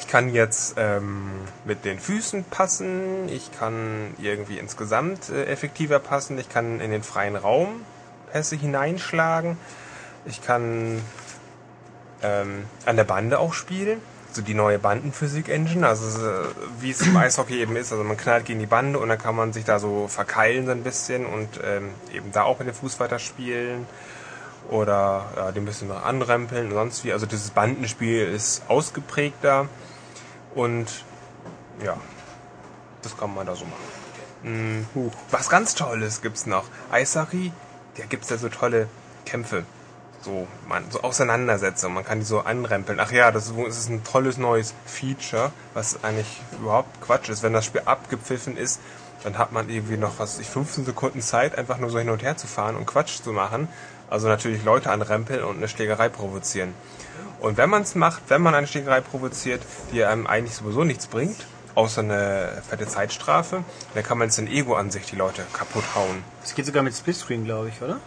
Ich kann jetzt ähm, mit den Füßen passen, ich kann irgendwie insgesamt äh, effektiver passen, ich kann in den freien Raum Pässe hineinschlagen, ich kann ähm, an der Bande auch spielen, so die neue Bandenphysik-Engine, also äh, wie es im Eishockey eben ist, also man knallt gegen die Bande und dann kann man sich da so verkeilen so ein bisschen und ähm, eben da auch mit dem Fuß weiter spielen oder ja, den bisschen noch anrempeln und sonst wie. Also dieses Bandenspiel ist ausgeprägter und ja, das kann man da so machen. Mhm. Was ganz Tolles gibt's noch. Eishockey, da gibt's ja so tolle Kämpfe. So, man, so Auseinandersetzungen, man kann die so anrempeln. Ach ja, das ist, das ist ein tolles neues Feature, was eigentlich überhaupt Quatsch ist. Wenn das Spiel abgepfiffen ist, dann hat man irgendwie noch, was ich, 15 Sekunden Zeit, einfach nur so hin und her zu fahren und Quatsch zu machen. Also natürlich Leute anrempeln und eine Schlägerei provozieren. Und wenn man es macht, wenn man eine Schlägerei provoziert, die einem eigentlich sowieso nichts bringt, außer eine fette Zeitstrafe, dann kann man es in Ego-Ansicht die Leute kaputt hauen. Das geht sogar mit Splitscreen, glaube ich, oder?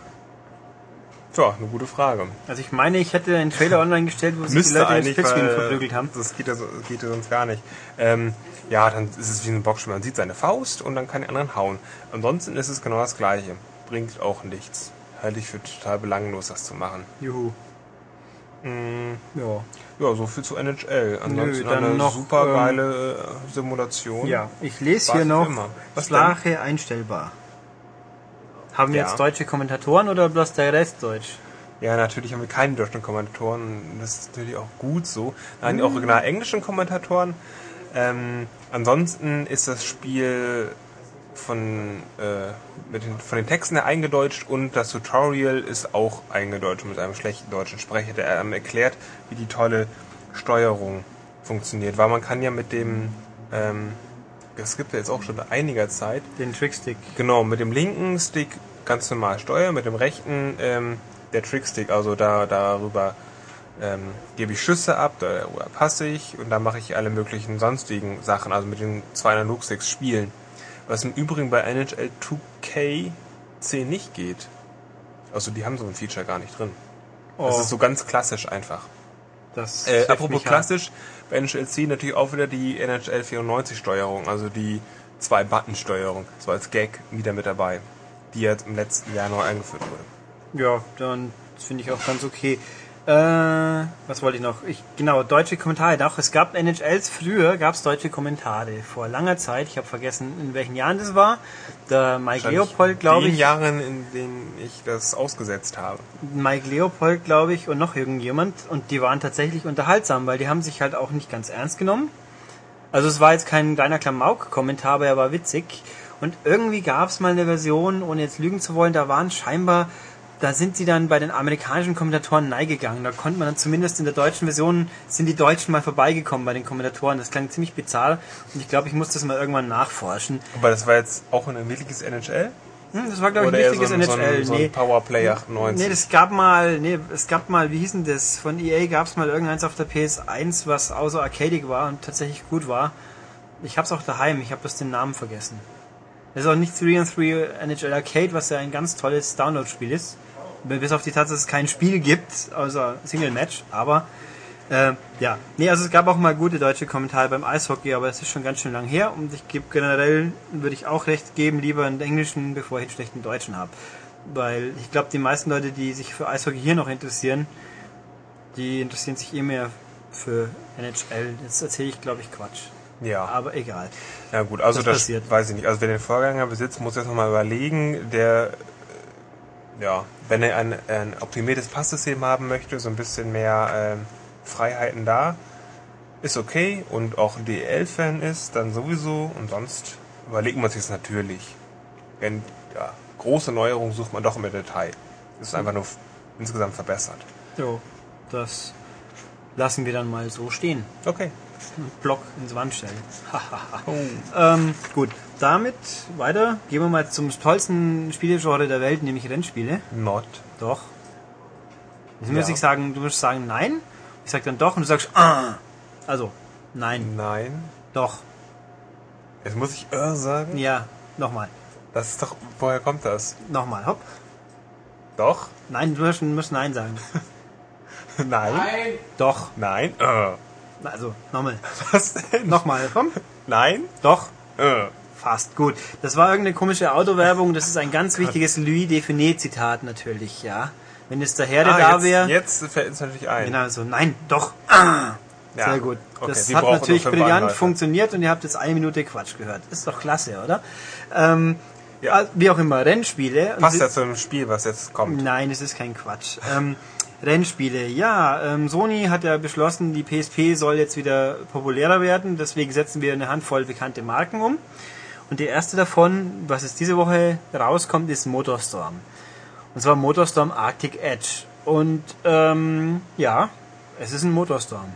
Tja, eine gute Frage. Also ich meine, ich hätte einen Trailer online gestellt, wo sich die Leute mit Splitscreen verprügelt haben. Das geht ja, geht ja sonst gar nicht. Ähm, ja, dann ist es wie ein Boxspiel. Man sieht seine Faust und dann kann die anderen hauen. Ansonsten ist es genau das Gleiche. Bringt auch nichts. Halte ich für total belanglos, das zu machen. Juhu. Mm, ja. Ja, so viel zu NHL. Ansonsten Nö, dann eine noch, super geile ähm, Simulation. Ja, ich lese hier noch Sprache einstellbar. Haben wir ja. jetzt deutsche Kommentatoren oder bloß der Rest Deutsch? Ja, natürlich haben wir keine deutschen Kommentatoren. Das ist natürlich auch gut so. Nein, mhm. original englischen Kommentatoren. Ähm, ansonsten ist das Spiel von, äh, mit den, von den Texten her eingedeutscht und das Tutorial ist auch eingedeutscht mit einem schlechten deutschen Sprecher, der einem erklärt, wie die tolle Steuerung funktioniert. Weil man kann ja mit dem, ähm, das gibt ja jetzt auch schon einiger Zeit. Den Trickstick. Genau, mit dem linken Stick ganz normal steuern, mit dem rechten ähm, der Trickstick, also da darüber ähm, gebe ich Schüsse ab, da, passe ich und dann mache ich alle möglichen sonstigen Sachen, also mit den zwei Analogsticks spielen. Was im Übrigen bei NHL 2K10 nicht geht. Also die haben so ein Feature gar nicht drin. Oh. Das ist so ganz klassisch einfach. Das äh, apropos klassisch, bei NHL 10 natürlich auch wieder die NHL 94 Steuerung, also die zwei Button Steuerung, so als Gag wieder mit dabei, die jetzt im letzten Jahr neu eingeführt wurde. Ja, dann finde ich auch ganz okay. Äh, was wollte ich noch? Ich, genau, deutsche Kommentare. Doch, es gab NHLs früher, gab es deutsche Kommentare. Vor langer Zeit, ich habe vergessen, in welchen Jahren das war. Der Mike Leopold, glaube ich. In den Jahren, in denen ich das ausgesetzt habe. Mike Leopold, glaube ich, und noch irgendjemand. Und die waren tatsächlich unterhaltsam, weil die haben sich halt auch nicht ganz ernst genommen. Also es war jetzt kein kleiner Klamauk-Kommentar, aber er war witzig. Und irgendwie gab es mal eine Version, ohne jetzt lügen zu wollen, da waren scheinbar, da sind sie dann bei den amerikanischen Kommentatoren neigegangen. Da konnte man dann zumindest in der deutschen Version, sind die Deutschen mal vorbeigekommen bei den Kommentatoren. Das klang ziemlich bizarr und ich glaube, ich muss das mal irgendwann nachforschen. Aber das war jetzt auch ein wirkliches NHL? Hm, das war, glaube ich, ein richtiges so ein, so NHL. so ein nee. Powerplay 98? Nee, das gab mal, nee, es gab mal, wie hieß denn das? Von EA gab es mal irgendeins auf der PS1, was außer arcadig war und tatsächlich gut war. Ich hab's auch daheim, ich habe bloß den Namen vergessen. Das ist auch nicht 3 and 3 NHL Arcade, was ja ein ganz tolles Download-Spiel ist. Bis auf die Tatsache, dass es kein Spiel gibt, außer Single Match, aber äh, ja. Nee, also es gab auch mal gute deutsche Kommentare beim Eishockey, aber es ist schon ganz schön lang her und ich gebe generell, würde ich auch recht geben, lieber einen englischen, bevor ich einen schlechten deutschen habe. Weil ich glaube, die meisten Leute, die sich für Eishockey hier noch interessieren, die interessieren sich eh mehr für NHL. Jetzt erzähle ich, glaube ich, Quatsch. ja. Aber egal. Ja gut, also Das das, passiert. weiß ich nicht. Also wer den Vorgänger besitzt, muss jetzt nochmal überlegen, der ja, wenn er ein, ein optimiertes Passsystem haben möchte, so ein bisschen mehr ähm, Freiheiten da, ist okay und auch ein DL-Fan ist, dann sowieso und sonst überlegt man sich es natürlich. Wenn ja, große Neuerungen sucht man doch im Detail. Das ist einfach nur insgesamt verbessert. Jo, das lassen wir dann mal so stehen. Okay. Block ins Wand stellen. ähm, gut, damit weiter. Gehen wir mal zum tollsten Spielegenre der Welt, nämlich Rennspiele. Not. Doch. Jetzt muss Ja. ich sagen, du musst sagen nein. Ich sag dann doch und du sagst ah. Also, nein, Nein. doch. Jetzt muss ich äh sagen. Ja, nochmal. Das ist doch. Woher kommt das? Nochmal, hopp. Doch? Nein, du musst, du musst nein sagen. Nein. Nein. Doch. Nein. Äh. Also, nochmal. Was denn? Nochmal, komm. Nein. Doch. Äh. Fast gut. Das war irgendeine komische Autowerbung. Das ist ein ganz wichtiges Louis Define Zitat natürlich, ja. Wenn es der Herr Ah, da jetzt, wäre. jetzt fällt es natürlich ein. Genau, so, nein, doch. Ah. Ja. Sehr gut. Okay, das wir hat natürlich brillant funktioniert und ihr habt jetzt eine Minute Quatsch gehört. Ist doch klasse, oder? Ähm, Ja. ja. Wie auch immer, Rennspiele. Passt sie- ja zum Spiel, was jetzt kommt. Nein, es ist kein Quatsch. Ähm, Rennspiele, ja, ähm, Sony hat ja beschlossen, die PSP soll jetzt wieder populärer werden, deswegen setzen wir eine Handvoll bekannte Marken um. Und die erste davon, was jetzt diese Woche rauskommt, ist Motorstorm. Und zwar Motorstorm Arctic Edge. Und ähm, ja, es ist ein Motorstorm.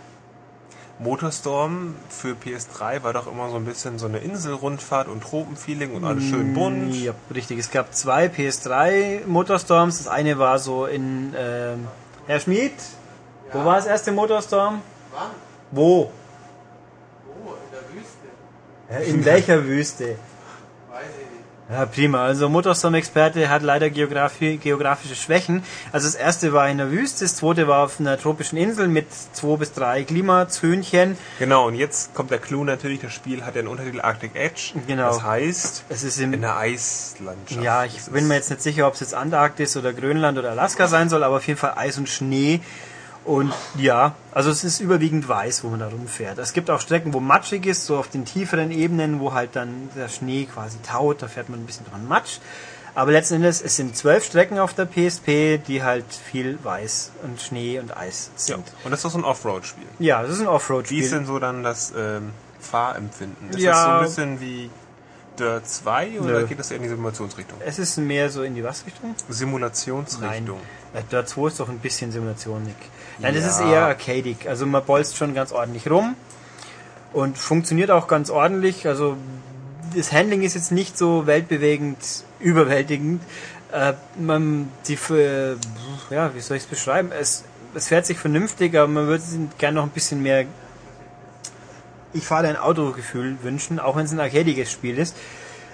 Motorstorm für PS3 war doch immer so ein bisschen so eine Inselrundfahrt und Tropenfeeling und alles schön bunt. Ja, richtig. Es gab zwei PS3 Motorstorms. Das eine war so in ähm, Herr Schmid. Wo war das erste Motorstorm? Wann? Wo? Oh, in der Wüste. Ja, In welcher Wüste? Weiß ich nicht. Ja, prima. Also Motorstorm-Experte hat leider Geografi geografische Schwächen. Also das erste war in der Wüste, das zweite war auf einer tropischen Insel mit zwei bis drei Klimazönchen. Genau, und jetzt kommt der Clou natürlich, das Spiel hat ja den Untertitel Arctic Edge. Genau. Das heißt, Es ist im in der Eislandschaft. Ja, ich bin mir jetzt nicht sicher, ob es jetzt Antarktis oder Grönland oder Alaska sein soll, aber auf jeden Fall Eis und Schnee. Und ja, also es ist überwiegend weiß, wo man da rumfährt. Es gibt auch Strecken, wo matschig ist, so auf den tieferen Ebenen, wo halt dann der Schnee quasi taut, da fährt man ein bisschen dran Matsch. Aber letzten Endes, es sind zwölf Strecken auf der PSP, die halt viel Weiß und Schnee und Eis Ja. sind. Und das ist doch so ein Offroad-Spiel. Ja, das ist ein Wie ist Offroad-Spiel. denn so dann das ähm, Fahrempfinden? Ist Ja. das so ein bisschen wie Dirt 2 oder Nö. geht das eher in die Simulationsrichtung? Es ist mehr so in die was Richtung? Simulationsrichtung. Nein, äh, Dirt 2 ist doch ein bisschen Simulationig. Nein, das Ja. ist eher arcadig. Also man bolzt schon ganz ordentlich rum und funktioniert auch ganz ordentlich. Also das Handling ist jetzt nicht so weltbewegend, überwältigend. Äh, man, die für, ja, wie soll ich es beschreiben? Es, es fährt sich vernünftig, aber man würde gerne noch ein bisschen mehr ich fahre ein Autogefühl wünschen, auch wenn es ein arcadiges Spiel ist.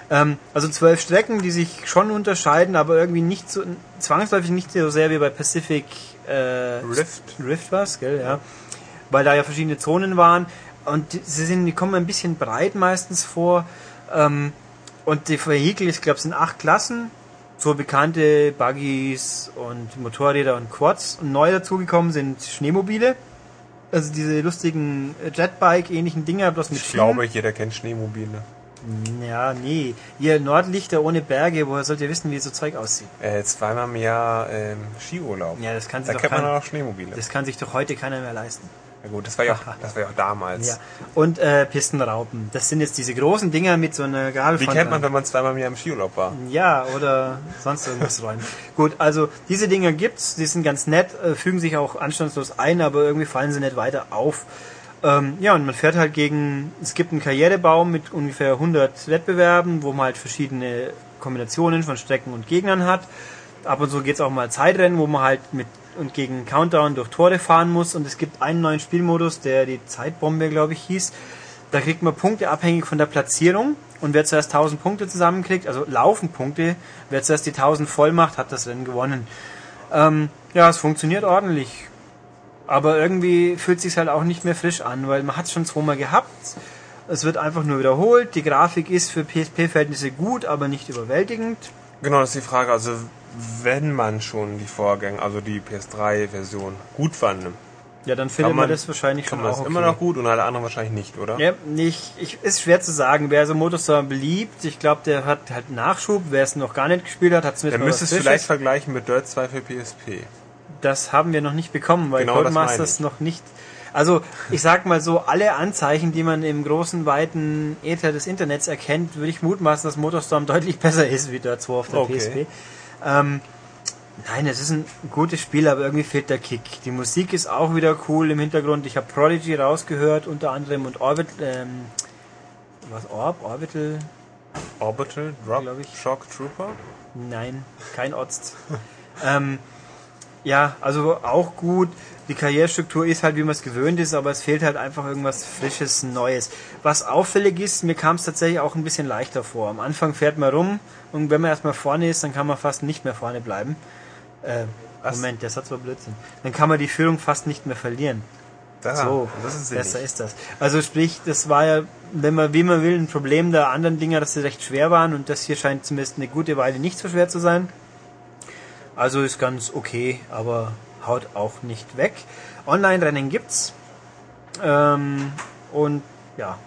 Ähm, also zwölf Strecken, die sich schon unterscheiden, aber irgendwie nicht so zwangsläufig nicht so sehr wie bei Pacific äh, Rift. Rift war's, gell, ja. Weil da ja verschiedene Zonen waren und die, sie sind, die kommen ein bisschen breit meistens vor. Ähm, und die Vehikel, ich glaube, es sind acht Klassen, so bekannte Buggies und Motorräder und Quads. Und neu dazugekommen sind Schneemobile. Also diese lustigen Jetbike-ähnlichen Dinger, bloß mit Ich Schienen. glaube, jeder kennt Schneemobile. Ja, nee. Ihr Nordlichter ohne Berge, woher sollt ihr wissen, wie so Zeug aussieht? Äh, zweimal im Jahr ähm, Skiurlaub. Ja, das kann sich da doch kennt man auch Schneemobile. das kann sich doch heute keiner mehr leisten. Ja gut, das war ja auch, das war ja auch damals. Ja. Und äh, Pistenraupen. Das sind jetzt diese großen Dinger mit so einer Gabel Wie kennt man, wenn man zweimal im Jahr im Skiurlaub war? Ja, oder sonst irgendwas räumen. Gut, also diese Dinger gibt's, die sind ganz nett, äh, fügen sich auch anstandslos ein, aber irgendwie fallen sie nicht weiter auf. Ähm, ja, und man fährt halt gegen, es gibt einen Karrierebaum mit ungefähr 100 Wettbewerben, wo man halt verschiedene Kombinationen von Strecken und Gegnern hat. Ab und zu geht's auch mal Zeitrennen, wo man halt mit und gegen Countdown durch Tore fahren muss. Und es gibt einen neuen Spielmodus, der die Zeitbombe, glaube ich, hieß. Da kriegt man Punkte abhängig von der Platzierung. Und wer zuerst 1000 Punkte zusammenkriegt, also laufen Punkte, wer zuerst die 1000 voll macht, hat das Rennen gewonnen. Ähm, ja, es funktioniert ordentlich. Aber irgendwie fühlt es sich halt auch nicht mehr frisch an, weil man hat es schon zweimal gehabt. Es wird einfach nur wiederholt. Die Grafik ist für PSP-Verhältnisse gut, aber nicht überwältigend. Genau, das ist die Frage. Also wenn man schon die Vorgänge, also die PS3-Version, gut fand, ja, dann findet man, man, das wahrscheinlich schon auch okay. immer noch gut und alle anderen wahrscheinlich nicht, oder? Ja, nicht. Ich, ist schwer zu sagen. Wer so Motorstorm beliebt, ich glaube, der hat halt Nachschub. Wer es noch gar nicht gespielt hat, hat es mit Der müsste es vielleicht vergleichen mit Dirt 2 für PSP. Das haben wir noch nicht bekommen, weil genau Codemasters noch nicht. Also, ich sag mal so, alle Anzeichen, die man im großen, weiten Äther des Internets erkennt, würde ich mutmaßen, dass Motorstorm deutlich besser ist wie Dirt 2 auf der okay. PSP. Ähm, nein, es ist ein gutes Spiel, aber irgendwie fehlt der Kick. Die Musik ist auch wieder cool im Hintergrund. Ich habe Prodigy rausgehört, unter anderem, und Orbit, ähm, was, Orb, Orbital? Orbital, Drop, ich. Shock Trooper? Nein, kein Otzt. ähm, ja, also auch gut. Die Karrierestruktur ist halt, wie man es gewöhnt ist, aber es fehlt halt einfach irgendwas Frisches, Neues. Was auffällig ist, mir kam es tatsächlich auch ein bisschen leichter vor. Am Anfang fährt man rum und wenn man erstmal vorne ist, dann kann man fast nicht mehr vorne bleiben. Äh, Moment, der Satz war Blödsinn. Dann kann man die Führung fast nicht mehr verlieren. Da, so, das ist besser ist das. Also sprich, das war ja, wenn man, wie man will, ein Problem der anderen Dinger, dass sie recht schwer waren und das hier scheint zumindest eine gute Weile nicht so schwer zu sein. Also ist ganz okay, aber haut auch nicht weg. Online-Rennen gibt's. Ähm, und ja,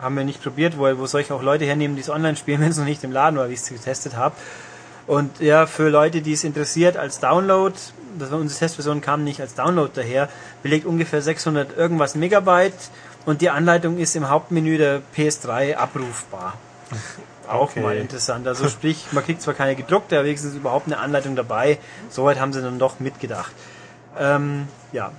haben wir nicht probiert, wo, wo soll ich auch Leute hernehmen, die es online spielen, wenn es noch nicht im Laden war, wie ich es getestet habe. Und ja, für Leute, die es interessiert, als Download, das war unsere Testversion kam nicht als Download daher, belegt ungefähr 600 irgendwas Megabyte und die Anleitung ist im Hauptmenü der PS3 abrufbar. Auch okay. mal interessant. Also sprich, man kriegt zwar keine gedruckte, aber wenigstens überhaupt eine Anleitung dabei. Soweit haben sie dann doch mitgedacht. Ähm, ja.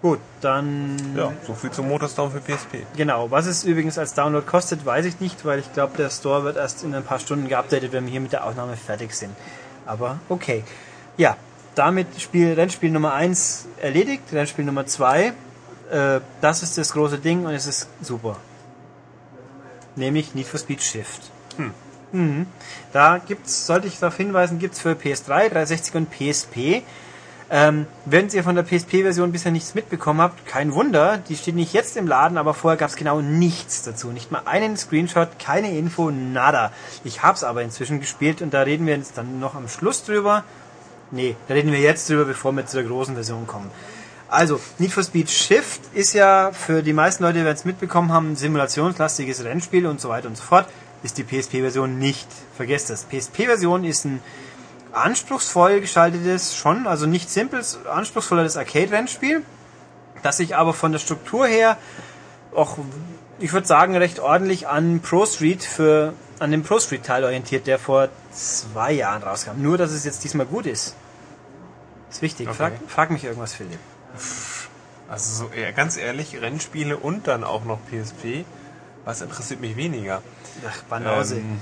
Gut, dann. Ja, so viel zum Motorstorm für PSP. Genau. Was es übrigens als Download kostet, weiß ich nicht, weil ich glaube, der Store wird erst in ein paar Stunden geupdatet, wenn wir hier mit der Aufnahme fertig sind. Aber okay. Ja, damit Spiel, Rennspiel Nummer 1 erledigt, Rennspiel Nummer 2. Äh, das ist das große Ding und es ist super nämlich Need for Speed Shift. Hm. Mhm. Da gibt's, sollte ich darauf hinweisen, gibt's für PS3, 360 und PSP. Ähm, wenn ihr von der PSP-Version bisher nichts mitbekommen habt, kein Wunder, die steht nicht jetzt im Laden, aber vorher gab's genau nichts dazu. Nicht mal einen Screenshot, keine Info, nada. Ich hab's aber inzwischen gespielt und da reden wir jetzt dann noch am Schluss drüber. Nee, da reden wir jetzt drüber, bevor wir zu der großen Version kommen. Also, Need for Speed Shift ist ja für die meisten Leute, die es mitbekommen haben, ein simulationslastiges Rennspiel und so weiter und so fort. Ist die PSP-Version nicht. Vergesst das. PSP-Version ist ein anspruchsvoll gestaltetes, schon, also nicht simples, anspruchsvolles Arcade-Rennspiel, das sich aber von der Struktur her auch, ich würde sagen, recht ordentlich an Pro Street für, an dem Pro Street Teil orientiert, der vor zwei Jahren rauskam. Nur, dass es jetzt diesmal gut ist. Ist wichtig. Okay. Frag, frag mich irgendwas, Philipp. Also so, ja, ganz ehrlich, Rennspiele und dann auch noch PSP, was interessiert mich weniger? Ach, Banause. Ähm,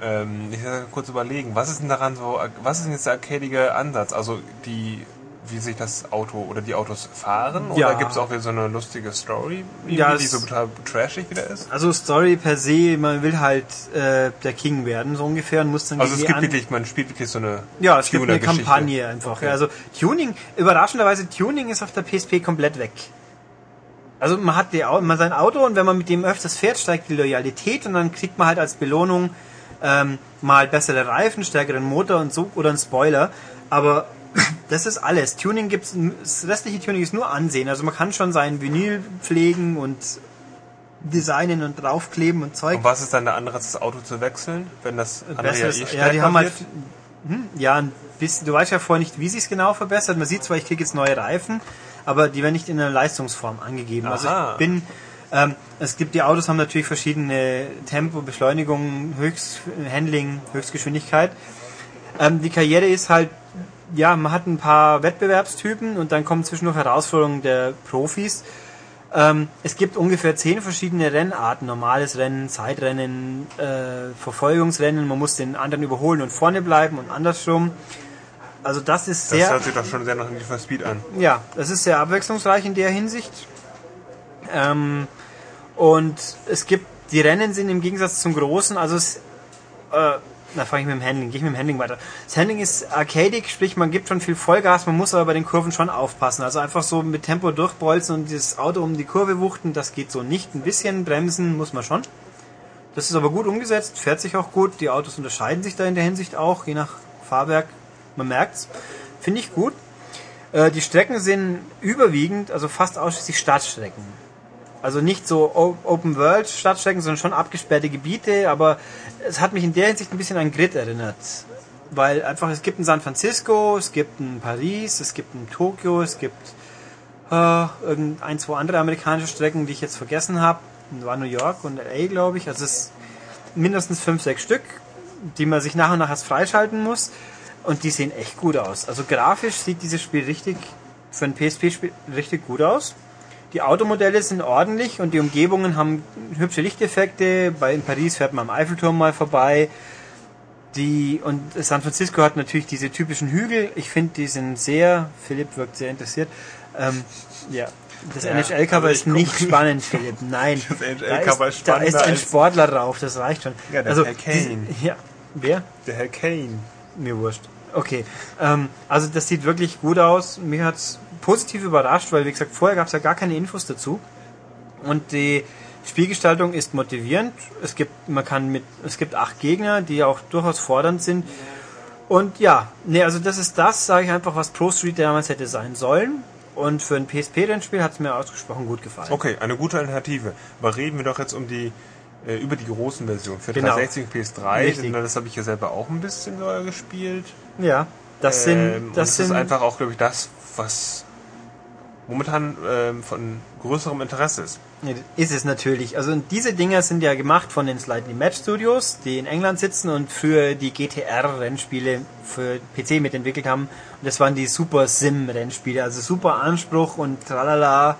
ähm, ich muss kurz überlegen, was ist denn daran so, was ist denn jetzt der arcadige Ansatz? Also die wie sich das Auto oder die Autos fahren? Ja. Oder gibt es auch wieder so eine lustige Story, ja, die so total trashig wieder ist? Also Story per se, man will halt äh, der King werden, so ungefähr, und muss dann Also es gibt wirklich, man spielt wirklich so eine Ja, es gibt eine Kampagne einfach. Okay. Also Tuning, überraschenderweise, Tuning ist auf der PSP komplett weg. Also man hat die, man sein Auto und wenn man mit dem öfters fährt, steigt die Loyalität und dann kriegt man halt als Belohnung ähm, mal bessere Reifen, stärkeren Motor und so oder einen Spoiler. Aber das ist alles. Tuning gibt's, das restliche Tuning ist nur Ansehen. Also man kann schon sein Vinyl pflegen und designen und draufkleben und Zeug. Und was ist dann der Anreiz, das Auto zu wechseln, wenn das andere ja, eh ja die haben halt, hm, ja, ein bisschen, du weißt ja vorher nicht, wie sie es genau verbessert. Man sieht zwar, ich kriege jetzt neue Reifen, aber die werden nicht in der Leistungsform angegeben. Also Aha. ich bin, ähm, es gibt die Autos haben natürlich verschiedene Tempo, Beschleunigung, Höchst, Handling, Höchstgeschwindigkeit. Ähm, die Karriere ist halt, ja, man hat ein paar Wettbewerbstypen und dann kommen zwischendurch Herausforderungen der Profis. Ähm, es gibt ungefähr zehn verschiedene Rennarten. Normales Rennen, Zeitrennen, äh, Verfolgungsrennen. Man muss den anderen überholen und vorne bleiben und andersrum. Also das ist Das sehr, hört sich doch schon sehr nach Need for Speed an. ja, das ist sehr abwechslungsreich in der Hinsicht. Ähm, und es gibt, die Rennen sind im Gegensatz zum Großen, also es, äh, na fange ich mit dem Handling, gehe ich mit dem Handling weiter. Das Handling ist arcadic, sprich man gibt schon viel Vollgas, man muss aber bei den Kurven schon aufpassen. Also einfach so mit Tempo durchbolzen und dieses Auto um die Kurve wuchten, das geht so nicht. Ein bisschen bremsen muss man schon. Das ist aber gut umgesetzt, fährt sich auch gut. Die Autos unterscheiden sich da in der Hinsicht auch, je nach Fahrwerk. Man merkt's. Finde ich gut. Äh, die Strecken sind überwiegend, also fast ausschließlich Stadtstrecken. Also nicht so Open World Stadtstrecken, sondern schon abgesperrte Gebiete, aber es hat mich in der Hinsicht ein bisschen an Grid erinnert. Weil einfach, es gibt ein San Francisco, es gibt ein Paris, es gibt ein Tokio, es gibt äh, ein, zwei andere amerikanische Strecken, die ich jetzt vergessen habe. War New York und LA, glaube ich. Also es ist mindestens fünf, sechs Stück, die man sich nach und nach erst freischalten muss. Und die sehen echt gut aus. Also grafisch sieht dieses Spiel richtig, für ein PSP-Spiel richtig gut aus. Die Automodelle sind ordentlich und die Umgebungen haben hübsche Lichteffekte. Bei in Paris fährt man am Eiffelturm mal vorbei. Die und San Francisco hat natürlich diese typischen Hügel. Ich finde, die sind sehr. Philipp wirkt sehr interessiert. Ähm, ja, das Ja, NHL-Cover ist ich nicht spannend, Philipp. Nein, Das da NHL-Cover ist, ist da ist ein Sportler drauf. Das reicht schon. Ja, der also, Herr Kane. diese- Ja, wer? Der Herr Kane. Mir wurscht. Okay. Ähm, also das sieht wirklich gut aus. Mir hat's positiv überrascht, weil wie gesagt, vorher gab's ja gar keine Infos dazu. Und die Spielgestaltung ist motivierend. Es gibt, man kann mit, es gibt acht Gegner, die auch durchaus fordernd sind. Und ja, nee, also das ist das, sage ich einfach, was Pro Street damals hätte sein sollen. Und für ein PSP-Rennspiel hat's mir ausgesprochen gut gefallen. Okay, eine gute Alternative. Aber reden wir doch jetzt um die äh, über die großen Versionen für Genau. 360 und PS3. Richtig. Das habe ich ja selber auch ein bisschen gespielt. Ja, das sind, Ähm, das und sind ist einfach auch, glaube ich, das, was momentan ähm, von größerem Interesse ist. Ja, Ist es natürlich. Also diese Dinger sind ja gemacht von den Slightly Match Studios, die in England sitzen und für die GTR-Rennspiele für PC mitentwickelt haben. Und das waren die Super Sim-Rennspiele, also super Anspruch und tralala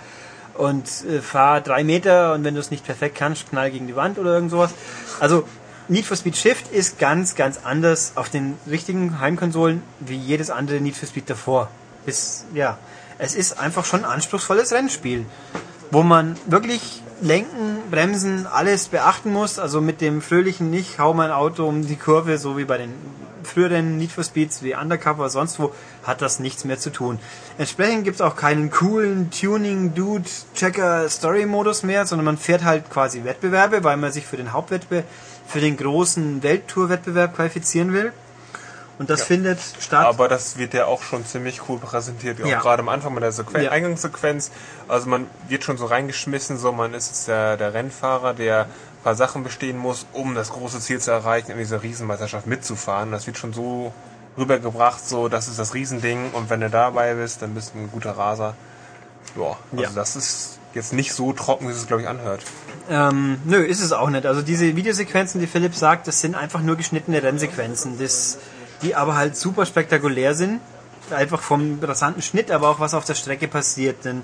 und äh, fahr drei Meter und wenn du es nicht perfekt kannst, knall gegen die Wand oder irgend sowas. Also Need for Speed Shift ist ganz, ganz anders auf den richtigen Heimkonsolen wie jedes andere Need for Speed davor. Ist, ja, es ist einfach schon ein anspruchsvolles Rennspiel wo man wirklich lenken, bremsen, alles beachten muss. Also mit dem fröhlichen nicht, hau mein Auto um die Kurve, so wie bei den früheren Need for Speeds wie Undercover, sonst wo, hat das nichts mehr zu tun. Entsprechend gibt es auch keinen coolen Tuning, Dude, Checker, Story-Modus mehr, sondern man fährt halt quasi Wettbewerbe, weil man sich für den Hauptwettbewerb, für den großen Welttour-Wettbewerb qualifizieren will. Und das findet statt. Aber das wird ja auch schon ziemlich cool präsentiert, auch Ja. gerade am Anfang mit der Sequen Ja. Eingangssequenz. Also man wird schon so reingeschmissen, so man ist jetzt der, der Rennfahrer, der ein paar Sachen bestehen muss, um das große Ziel zu erreichen, in dieser Riesenmeisterschaft mitzufahren. Das wird schon so rübergebracht, so das ist das Riesending und wenn du dabei bist, dann bist du ein guter Raser. Ja, also Ja. das ist jetzt nicht so trocken, wie es glaube ich anhört. Ähm, nö, ist es auch nicht. Also diese Videosequenzen, die Philipp sagt, das sind einfach nur geschnittene Rennsequenzen, das, die aber halt super spektakulär sind. Einfach vom rasanten Schnitt, aber auch was auf der Strecke passiert. Denn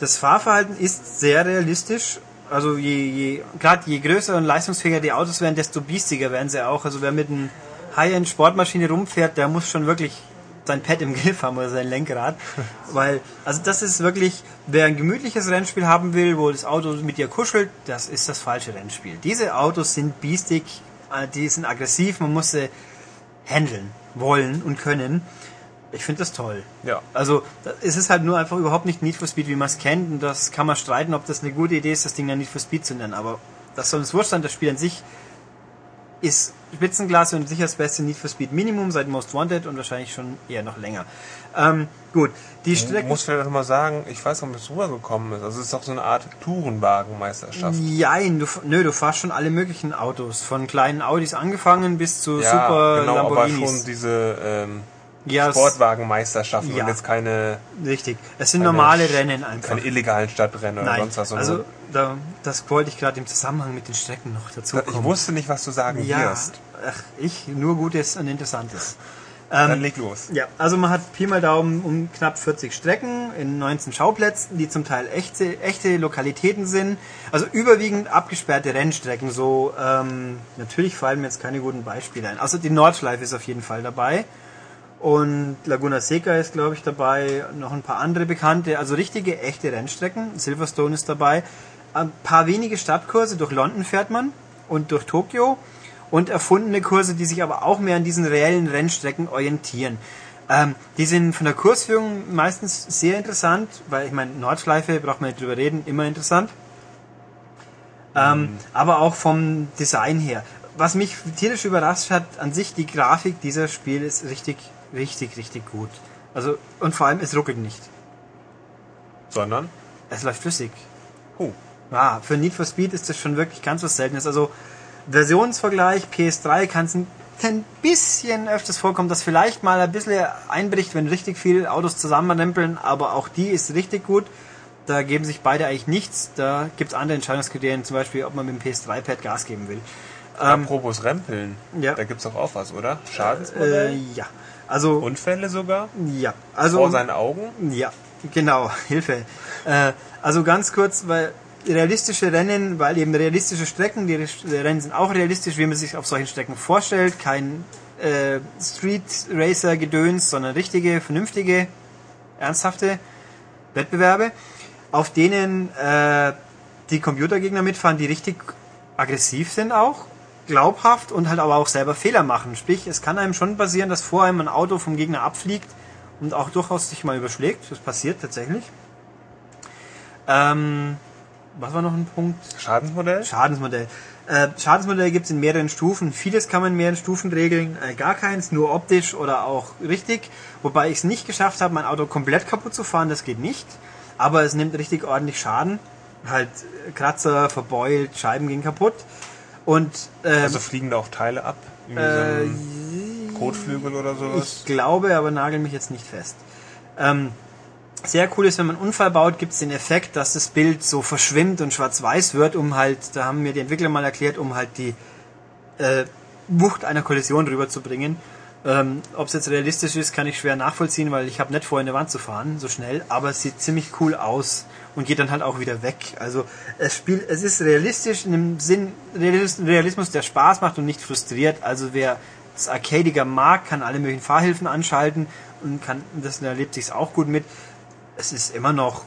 das Fahrverhalten ist sehr realistisch. Also je, je gerade je größer und leistungsfähiger die Autos werden, desto biestiger werden sie auch. Also wer mit einer High-End-Sportmaschine rumfährt, der muss schon wirklich sein Pad im Griff haben oder sein Lenkrad. Weil, also das ist wirklich, wer ein gemütliches Rennspiel haben will, wo das Auto mit dir kuschelt, das ist das falsche Rennspiel. Diese Autos sind biestig, äh, die sind aggressiv, man muss sie handeln wollen und können. Ich finde das toll. Ja. Also es ist halt nur einfach überhaupt nicht Need for Speed, wie man es kennt. Und das kann man streiten, ob das eine gute Idee ist, das Ding dann Need for Speed zu nennen. Aber das soll uns wurscht sein. Das Spiel an sich ist Spitzenklasse und sicher das beste Need for Speed Minimum seit Most Wanted und wahrscheinlich schon eher noch länger. Ähm, gut, die Ich Strecke... muss vielleicht noch mal sagen, ich weiß nicht, ob es rübergekommen ist. Also es ist auch so eine Art Tourenwagenmeisterschaft. Jein, du, nö, du fährst schon alle möglichen Autos. Von kleinen Audis angefangen bis zu Ja, super genau, aber Lamborghinis. schon diese ähm, Ja, Sportwagenmeisterschaften Ja. und jetzt keine, Richtig. Es sind normale Rennen einfach. keine illegalen Stadtrennen oder Nein, sonst was. also da, das wollte ich gerade im Zusammenhang mit den Strecken noch dazu ich kommen. wusste nicht, was du sagen ja, wirst. Ach, ich nur Gutes und Interessantes. Dann leg los. Ja, also man hat Pi mal Daumen um knapp 40 Strecken in 19 Schauplätzen, die zum Teil echte, echte Lokalitäten sind. Also überwiegend abgesperrte Rennstrecken. So ähm, natürlich fallen mir jetzt keine guten Beispiele ein. Also die Nordschleife ist auf jeden Fall dabei. Und Laguna Seca ist, glaube ich, dabei. Noch ein paar andere bekannte. Also richtige, echte Rennstrecken. Silverstone ist dabei. Ein paar wenige Stadtkurse. Durch London fährt man und durch Tokio. Und erfundene Kurse, die sich aber auch mehr an diesen reellen Rennstrecken orientieren. Ähm, die sind von der Kursführung meistens sehr interessant, weil ich meine, Nordschleife, braucht man nicht drüber reden, immer interessant. Ähm, Aber auch vom Design her. Was mich tierisch überrascht hat, an sich die Grafik dieser Spiel ist richtig, richtig, richtig gut. Also, und vor allem, es ruckelt nicht. Sondern? Es läuft flüssig. Oh. Ja, für Need for Speed ist das schon wirklich ganz was Seltenes. Also Versionsvergleich PS3 kann es ein, bisschen öfters vorkommen, dass vielleicht mal ein bisschen einbricht, wenn richtig viele Autos zusammenrempeln, aber auch die ist richtig gut. Da geben sich beide eigentlich nichts. Da gibt es andere Entscheidungskriterien, zum Beispiel, ob man mit dem PS3-Pad Gas geben will. Apropos Rempeln. ja. Da gibt's doch auch was, oder? Schadensmodell? Äh, ja. Also, Unfälle sogar? ja. Also, Vor seinen Augen? Ja, genau, Hilfe. Äh, also ganz kurz, weil realistische Rennen, weil eben realistische Strecken, die Rennen sind auch realistisch, wie man sich auf solchen Strecken vorstellt. Kein äh, Street Racer Gedöns, sondern richtige, vernünftige, ernsthafte Wettbewerbe, auf denen äh, die Computergegner mitfahren, die richtig aggressiv sind auch, glaubhaft und halt aber auch selber Fehler machen. Sprich, es kann einem schon passieren, dass vor einem ein Auto vom Gegner abfliegt und auch durchaus sich mal überschlägt. Das passiert tatsächlich. Ähm, was war noch ein Punkt? Schadensmodell? Schadensmodell. Äh, Schadensmodell gibt es in mehreren Stufen. Vieles kann man in mehreren Stufen regeln, äh, gar keins, nur optisch oder auch richtig. Wobei ich es nicht geschafft habe, mein Auto komplett kaputt zu fahren, das geht nicht. Aber es nimmt richtig ordentlich Schaden. Halt äh, Kratzer, verbeult, Scheiben gehen kaputt. Und ähm, Also fliegen da auch Teile ab? Äh, Kotflügel oder sowas? ich glaube, aber nagel mich jetzt nicht fest. Ähm, sehr cool ist, wenn man einen Unfall baut, gibt es den Effekt, dass das Bild so verschwimmt und schwarz-weiß wird, um halt, da haben mir die Entwickler mal erklärt, um halt die äh, Wucht einer Kollision rüberzubringen. Ähm, Ob es jetzt realistisch ist, kann ich schwer nachvollziehen, weil ich habe nicht vor, in der Wand zu fahren, so schnell, aber es sieht ziemlich cool aus und geht dann halt auch wieder weg. Also es spielt, es ist realistisch in dem Sinn Realis- Realismus, der Spaß macht und nicht frustriert. Also wer das Arcadiger mag, kann alle möglichen Fahrhilfen anschalten und kann, das erlebt sich's auch gut mit. Es ist immer noch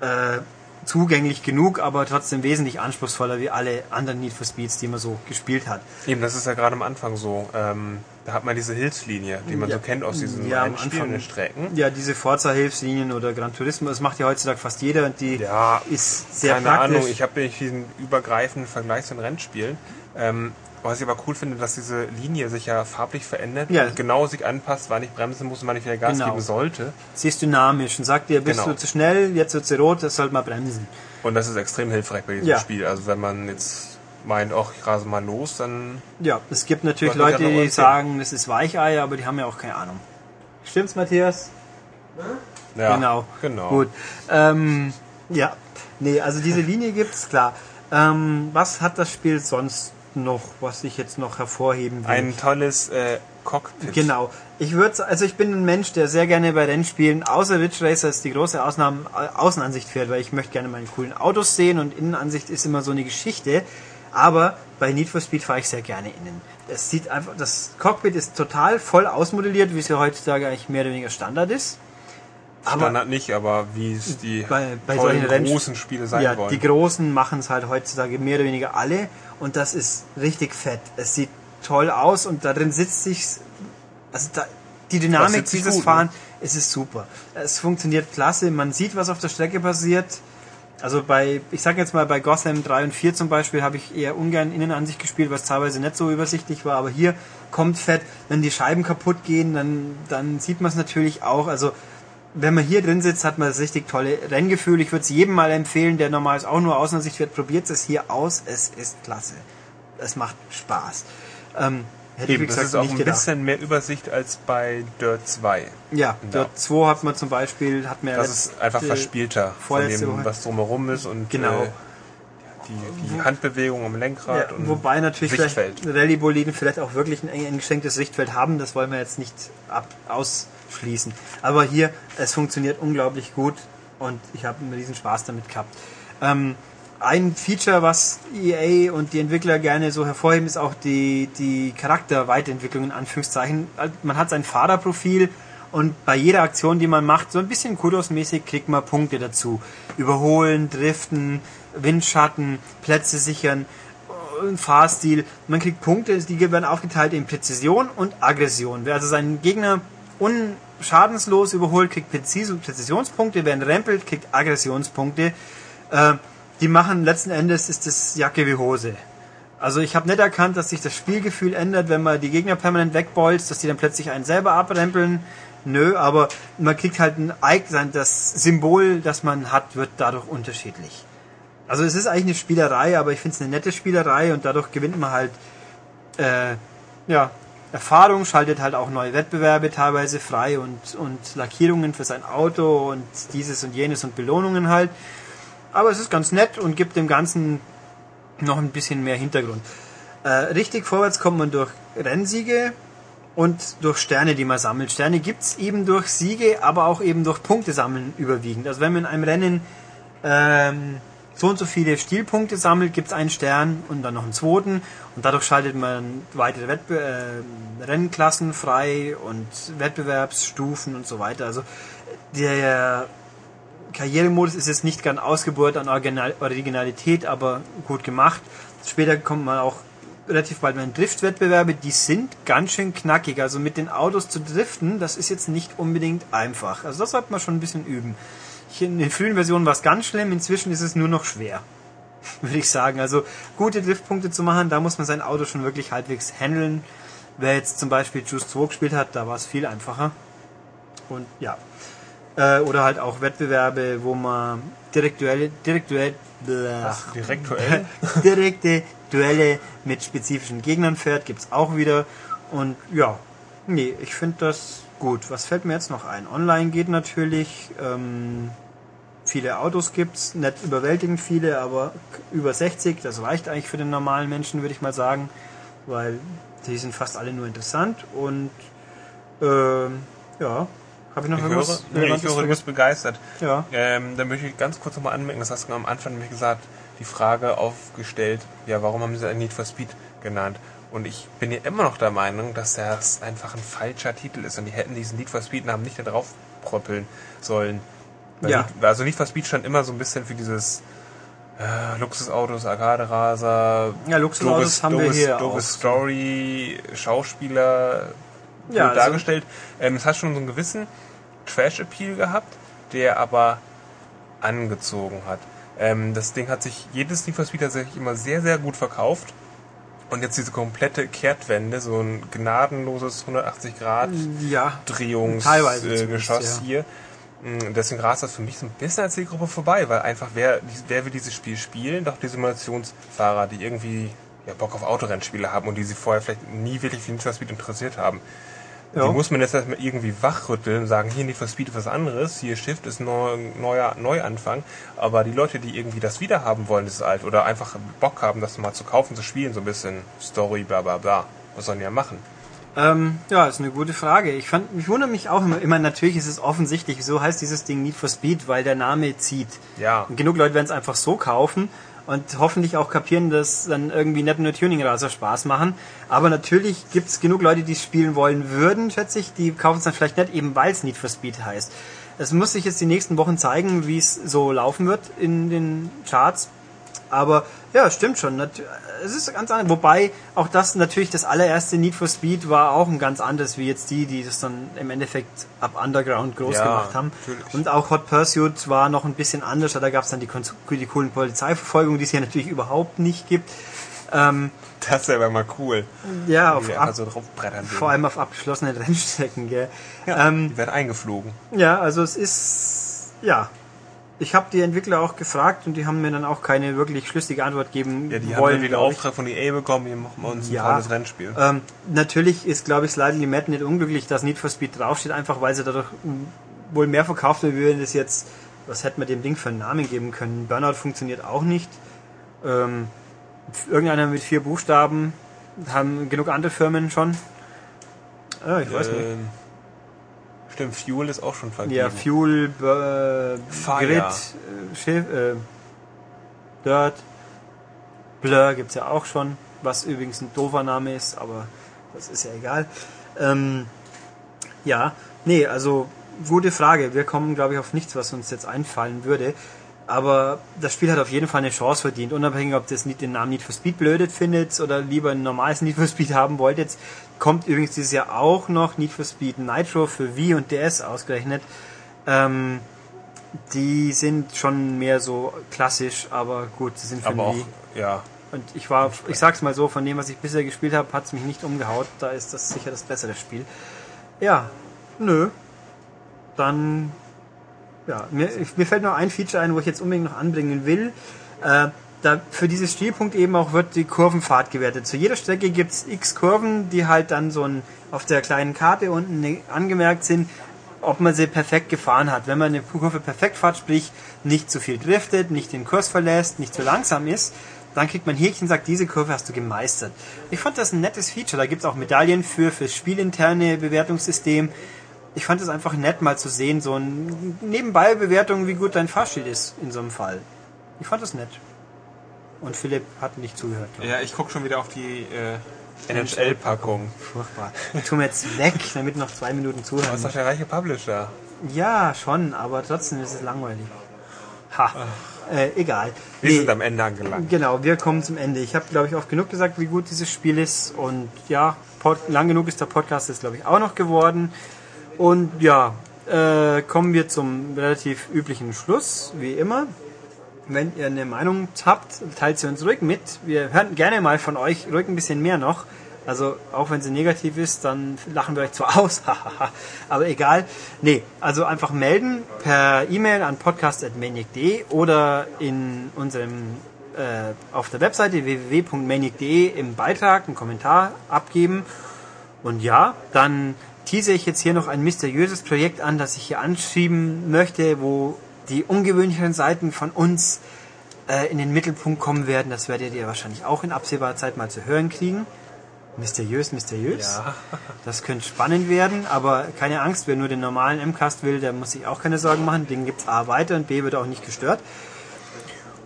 äh, zugänglich genug, aber trotzdem wesentlich anspruchsvoller wie alle anderen Need for Speeds, die man so gespielt hat. Eben, das ist ja gerade am Anfang so. Ähm, da hat man diese Hilfslinie, die man Ja. so kennt aus diesen Ja, einspielenden. Strecken. Ja, diese Forza-Hilfslinien oder Gran Turismo, das macht ja heutzutage fast jeder und die Ja, ist sehr Keine praktisch. Ahnung, ich habe nicht diesen übergreifenden Vergleich zu den Rennspielen. Ähm, was ich aber cool finde, dass diese Linie sich ja farblich verändert Ja. und genau sich anpasst, wann ich bremsen muss und wann ich wieder Gas Genau. geben sollte. Sie ist dynamisch und sagt dir, bist Genau. du zu schnell, jetzt wird sie rot, das sollte man bremsen. Und das ist extrem hilfreich bei diesem Ja. Spiel. Also wenn man jetzt meint, ach, ich rase mal los, dann Ja, es gibt natürlich Leute, auch die sagen, das ist Weichei, aber die haben ja auch keine Ahnung. Stimmt's, Matthias? ja, genau. genau. Gut. Ähm, ja, nee, also diese Linie gibt's, klar. Ähm, was hat das Spiel sonst noch, was ich jetzt noch hervorheben will? Ein tolles äh, Cockpit. Genau. Ich würde, also ich bin ein Mensch, der sehr gerne bei Rennspielen, außer Ridge Racer ist die große Ausnahme, äh, Außenansicht fährt, weil ich möchte gerne meine coolen Autos sehen und Innenansicht ist immer so eine Geschichte. Aber bei Need for Speed fahre ich sehr gerne innen. Es sieht einfach, das Cockpit ist total voll ausmodelliert, wie es ja heutzutage eigentlich mehr oder weniger Standard ist. Aber Standard nicht, aber wie es die bei, bei tollen großen Spiele sein ja, wollen. Die großen machen es halt heutzutage mehr oder weniger alle und das ist richtig fett. Es sieht toll aus und da drin sitzt sich, also da, die Dynamik dieses gut, Fahren, es ist super. Es funktioniert klasse, man sieht, was auf der Strecke passiert. Also bei, ich sag jetzt mal bei Gotham 3 und 4 zum Beispiel habe ich eher ungern Innenansicht gespielt, was teilweise nicht so übersichtlich war, aber hier kommt fett, wenn die Scheiben kaputt gehen, dann, dann sieht man es natürlich auch. Also wenn man hier drin sitzt, hat man das richtig tolle Renngefühl. Ich würde es jedem mal empfehlen, der normal auch nur Außenansicht fährt, probiert es hier aus. Es ist klasse. Es macht Spaß. Ähm, hätte Eben, ich, wie das gesagt, ist auch ein gedacht. bisschen mehr Übersicht als bei Dirt 2. Ja, Ja. dort 2 hat man zum Beispiel, hat mir Das letzt- ist einfach verspielter von dem, Woche. was drumherum ist und Genau. äh, die, die Handbewegung am Lenkrad Ja, und wobei natürlich Sichtfeld. vielleicht Rallye-Boliden vielleicht auch wirklich ein eng eingeschränktes Sichtfeld haben, das wollen wir jetzt nicht ab, ausschließen. Aber hier, es funktioniert unglaublich gut und ich habe einen riesen Spaß damit gehabt. Ähm, ein Feature, was EA und die Entwickler gerne so hervorheben, ist auch die, die Charakterweiterentwicklung in Anführungszeichen. Also Man hat sein Fahrerprofil und bei jeder Aktion, die man macht, so ein bisschen Kudos-mäßig kriegt man Punkte dazu. Überholen, Driften, Windschatten, Plätze sichern, äh, Fahrstil. Man kriegt Punkte, die werden aufgeteilt in Präzision und Aggression. Wer also seinen Gegner unschadenslos überholt, kriegt Präzis- Präzisionspunkte, wer rempelt, kriegt Aggressionspunkte. Äh, die machen letzten Endes ist das Jacke wie Hose. Also ich habe nicht erkannt, dass sich das Spielgefühl ändert, wenn man die Gegner permanent wegbolzt, dass die dann plötzlich einen selber abrempeln. Nö, aber man kriegt halt ein Icon, das Symbol, das man hat, wird dadurch unterschiedlich. Also es ist eigentlich eine Spielerei, aber ich finde es eine nette Spielerei und dadurch gewinnt man halt äh, ja, Erfahrung, schaltet halt auch neue Wettbewerbe teilweise frei und, und Lackierungen für sein Auto und dieses und jenes und Belohnungen halt. Aber es ist ganz nett und gibt dem Ganzen noch ein bisschen mehr Hintergrund. Äh, richtig vorwärts kommt man durch Rennsiege und durch Sterne, die man sammelt. Sterne gibt's eben durch Siege, aber auch eben durch Punkte sammeln überwiegend. Also wenn man in einem Rennen ähm, so und so viele Stilpunkte sammelt, gibt's einen Stern und dann noch einen zweiten und dadurch schaltet man weitere Wettbe äh, Rennklassen frei und Wettbewerbsstufen und so weiter. Also der Karrieremodus ist jetzt nicht ganz ausgeburt an Original Originalität, aber gut gemacht. Später kommt man auch relativ bald in Driftwettbewerbe, die sind ganz schön knackig. Also mit den Autos zu driften, das ist jetzt nicht unbedingt einfach. Also das sollte man schon ein bisschen üben. In den frühen Versionen war es ganz schlimm, inzwischen ist es nur noch schwer. Würde ich sagen. Also gute Driftpunkte zu machen, da muss man sein Auto schon wirklich halbwegs handeln. Wer jetzt zum Beispiel Juice 2 gespielt hat, da war es viel einfacher. Und ja. Äh, oder halt auch Wettbewerbe, wo man direkte Duelle, direkte, Ach, direktuell? direkte Duelle mit spezifischen Gegnern fährt, gibt's auch wieder. Und ja, nee, ich finde das gut. Was fällt mir jetzt noch ein? Online geht natürlich. Ähm, viele Autos gibt's, nicht überwältigend viele, aber über 60, das reicht eigentlich für den normalen Menschen, würde ich mal sagen, weil die sind fast alle nur interessant und ähm, ja, habe ich noch Ich irgendwas? höre, nee, ich höre, du bist begeistert. Ja. Ähm, dann möchte ich ganz kurz nochmal anmerken, das hast du am Anfang nämlich gesagt, die Frage aufgestellt, ja, warum haben sie ein Need for Speed genannt? Und ich bin ja immer noch der Meinung, dass das einfach ein falscher Titel ist und die hätten diesen Need for Speed Namen nicht da drauf proppeln sollen. Weil Ja. Need, also Need for Speed stand immer so ein bisschen für dieses äh, Luxusautos, Arcade-Raser, Ja, Luxusautos haben wir hier doofe auch. Story, Schauspieler, Ja, gut also- dargestellt. Ähm, es hat schon so einen gewissen Trash-Appeal gehabt, der aber angezogen hat. Ähm, das Ding hat sich, jedes Need for Speed tatsächlich immer sehr, sehr gut verkauft. Und jetzt diese komplette Kehrtwende, so ein gnadenloses 180 Grad Ja, Drehungsgeschoss Teilweise äh, ja. hier. Mm, Deswegen rast das für mich so ein bisschen als Zielgruppe vorbei, weil einfach wer, wer will dieses Spiel spielen? Doch die Simulationsfahrer, die irgendwie ja, Bock auf Autorennspiele haben und die sich vorher vielleicht nie wirklich für Need for Speed interessiert haben. Ja. Die muss man jetzt erstmal irgendwie wachrütteln und sagen, hier Need for Speed ist was anderes, hier Shift ist neu, neuer Neuanfang. Aber die Leute, die irgendwie das wieder haben wollen, das alt, oder einfach Bock haben, das mal zu kaufen, zu spielen, so ein bisschen Story, bla bla bla, was sollen die ja machen? Ähm, ja, ist eine gute Frage. Ich fand, ich wundere mich auch immer, immer, natürlich ist es offensichtlich, so heißt dieses Ding Need for Speed, weil der Name zieht. Ja. Und genug Leute werden es einfach so kaufen und hoffentlich auch kapieren, dass dann irgendwie nicht nur Tuning-Raser Spaß machen. Aber natürlich gibt es genug Leute, die es spielen wollen würden, schätze ich, die kaufen es dann vielleicht nicht eben, weil es Need for Speed heißt. Es muss sich jetzt die nächsten Wochen zeigen, wie es so laufen wird in den Charts. Aber ja, stimmt schon. Es ist ganz anders. Wobei auch das natürlich das allererste Need for Speed war auch ein ganz anderes wie jetzt die, die das dann im Endeffekt ab Underground groß Ja, gemacht haben. natürlich. Und auch Hot Pursuit war noch ein bisschen anders. Da gab es dann die, die coolen Polizeiverfolgungen, die es hier natürlich überhaupt nicht gibt. Ähm, Das wäre mal cool. ja, auf ab, so vor allem auf abgeschlossenen Rennstrecken. Gell? Ja, Ähm, die werden eingeflogen. ja, also es ist ja ich habe die Entwickler auch gefragt und die haben mir dann auch keine wirklich schlüssige Antwort geben Ja, die haben wollen. ja den. Auftrag von EA bekommen, hier machen wir uns ein Ja. tolles Rennspiel. Ähm, natürlich ist, glaube ich, Slightly Mad nicht unglücklich, dass Need for Speed draufsteht, einfach weil sie dadurch m, wohl mehr verkauft werden würden. Das jetzt, was hätte man dem Ding für einen Namen geben können? Burnout funktioniert auch nicht. Ähm, irgendeiner mit vier Buchstaben haben genug andere Firmen schon. Ah, ich weiß nicht. Stimmt, Fuel ist auch schon vergeben. Ja, Fuel, äh, Fire. Grid, äh, Schiff, äh, Dirt, Blur gibt's ja auch schon, was übrigens ein doofer Name ist, aber das ist ja egal. Ähm, ja, nee, also gute Frage. Wir kommen, glaube ich, auf nichts, was uns jetzt einfallen würde. Aber das Spiel hat auf jeden Fall eine Chance verdient, unabhängig, ob das den Namen Need for Speed blödet findet oder lieber ein normales Need for Speed haben wollt. Jetzt kommt übrigens dieses Jahr auch noch Need for Speed Nitro für Wii und DS ausgerechnet. Ähm, die sind schon mehr so klassisch, aber gut, sie sind für aber auch, Wii. ja. Und ich war, ich sag's mal so, von dem, was ich bisher gespielt habe, hat's mich nicht umgehaut. Da ist das sicher das bessere Spiel. Ja, nö. Dann, ja, mir, ich, mir fällt noch ein Feature ein, wo ich jetzt unbedingt noch anbringen will. Äh, da für dieses Spielpunkt eben auch wird die Kurvenfahrt gewertet. Zu jeder Strecke gibt's x Kurven, die halt dann so ein, auf der kleinen Karte unten ne- angemerkt sind, ob man sie perfekt gefahren hat. Wenn man eine Kurve perfekt fährt, sprich nicht zu viel driftet, nicht den Kurs verlässt, nicht zu langsam ist, dann kriegt man ein und sagt, diese Kurve hast du gemeistert. Ich fand das ein nettes Feature. Da gibt's auch Medaillen für, fürs spielinterne Bewertungssystem. Ich fand es einfach nett, mal zu sehen, so ein Nebenbei-Bewertung, wie gut dein Fahrstil ist in so einem Fall. Ich fand das nett. Und Philipp hat nicht zugehört. glaub ich. Ja, ich gucke schon wieder auf die äh, NHL-Packung. Furchtbar. Tu mir jetzt weg, damit noch zwei Minuten zuhören. ist doch der reiche Publisher? Ja, schon, aber trotzdem ist es langweilig. Ha, äh, egal. Wir Nee, sind am Ende angelangt. Genau, wir kommen zum Ende. Ich habe, glaube ich, oft genug gesagt, wie gut dieses Spiel ist. Und ja, lang genug ist der Podcast jetzt, glaube ich, auch noch geworden. Und ja, äh, kommen wir zum relativ üblichen Schluss, wie immer. Wenn ihr eine Meinung habt, teilt sie uns ruhig mit. Wir hören gerne mal von euch, ruhig ein bisschen mehr noch. Also auch wenn sie negativ ist, dann lachen wir euch zwar aus, aber egal. Nee, also einfach melden per E-Mail an podcast.maniac.de oder in unserem äh, auf der Webseite www.maniac.de im Beitrag einen Kommentar abgeben. Und ja, dann tease ich jetzt hier noch ein mysteriöses Projekt an, das ich hier anschieben möchte, wo die ungewöhnlichen Seiten von uns äh, in den Mittelpunkt kommen werden. Das werdet ihr wahrscheinlich auch in absehbarer Zeit mal zu hören kriegen. Mysteriös, mysteriös. Ja. Das könnte spannend werden, aber keine Angst, wer nur den normalen MCAST will, der muss sich auch keine Sorgen machen. Den gibt's A weiter und B wird auch nicht gestört.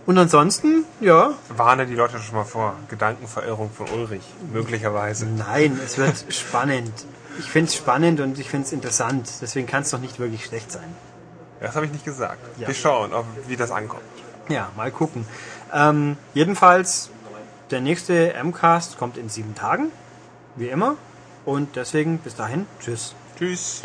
Und ansonsten, ja, Warne die Leute schon mal vor. Gedankenverirrung von Ulrich. Möglicherweise. nein, es wird spannend. Ich finde es spannend und ich finde es interessant. Deswegen kann es doch nicht wirklich schlecht sein. Das habe ich nicht gesagt. Ja. Wir schauen, ob, wie das ankommt. Ja, mal gucken. Ähm, jedenfalls, der nächste MCAST kommt in sieben Tagen, wie immer. Und deswegen bis dahin, tschüss. Tschüss.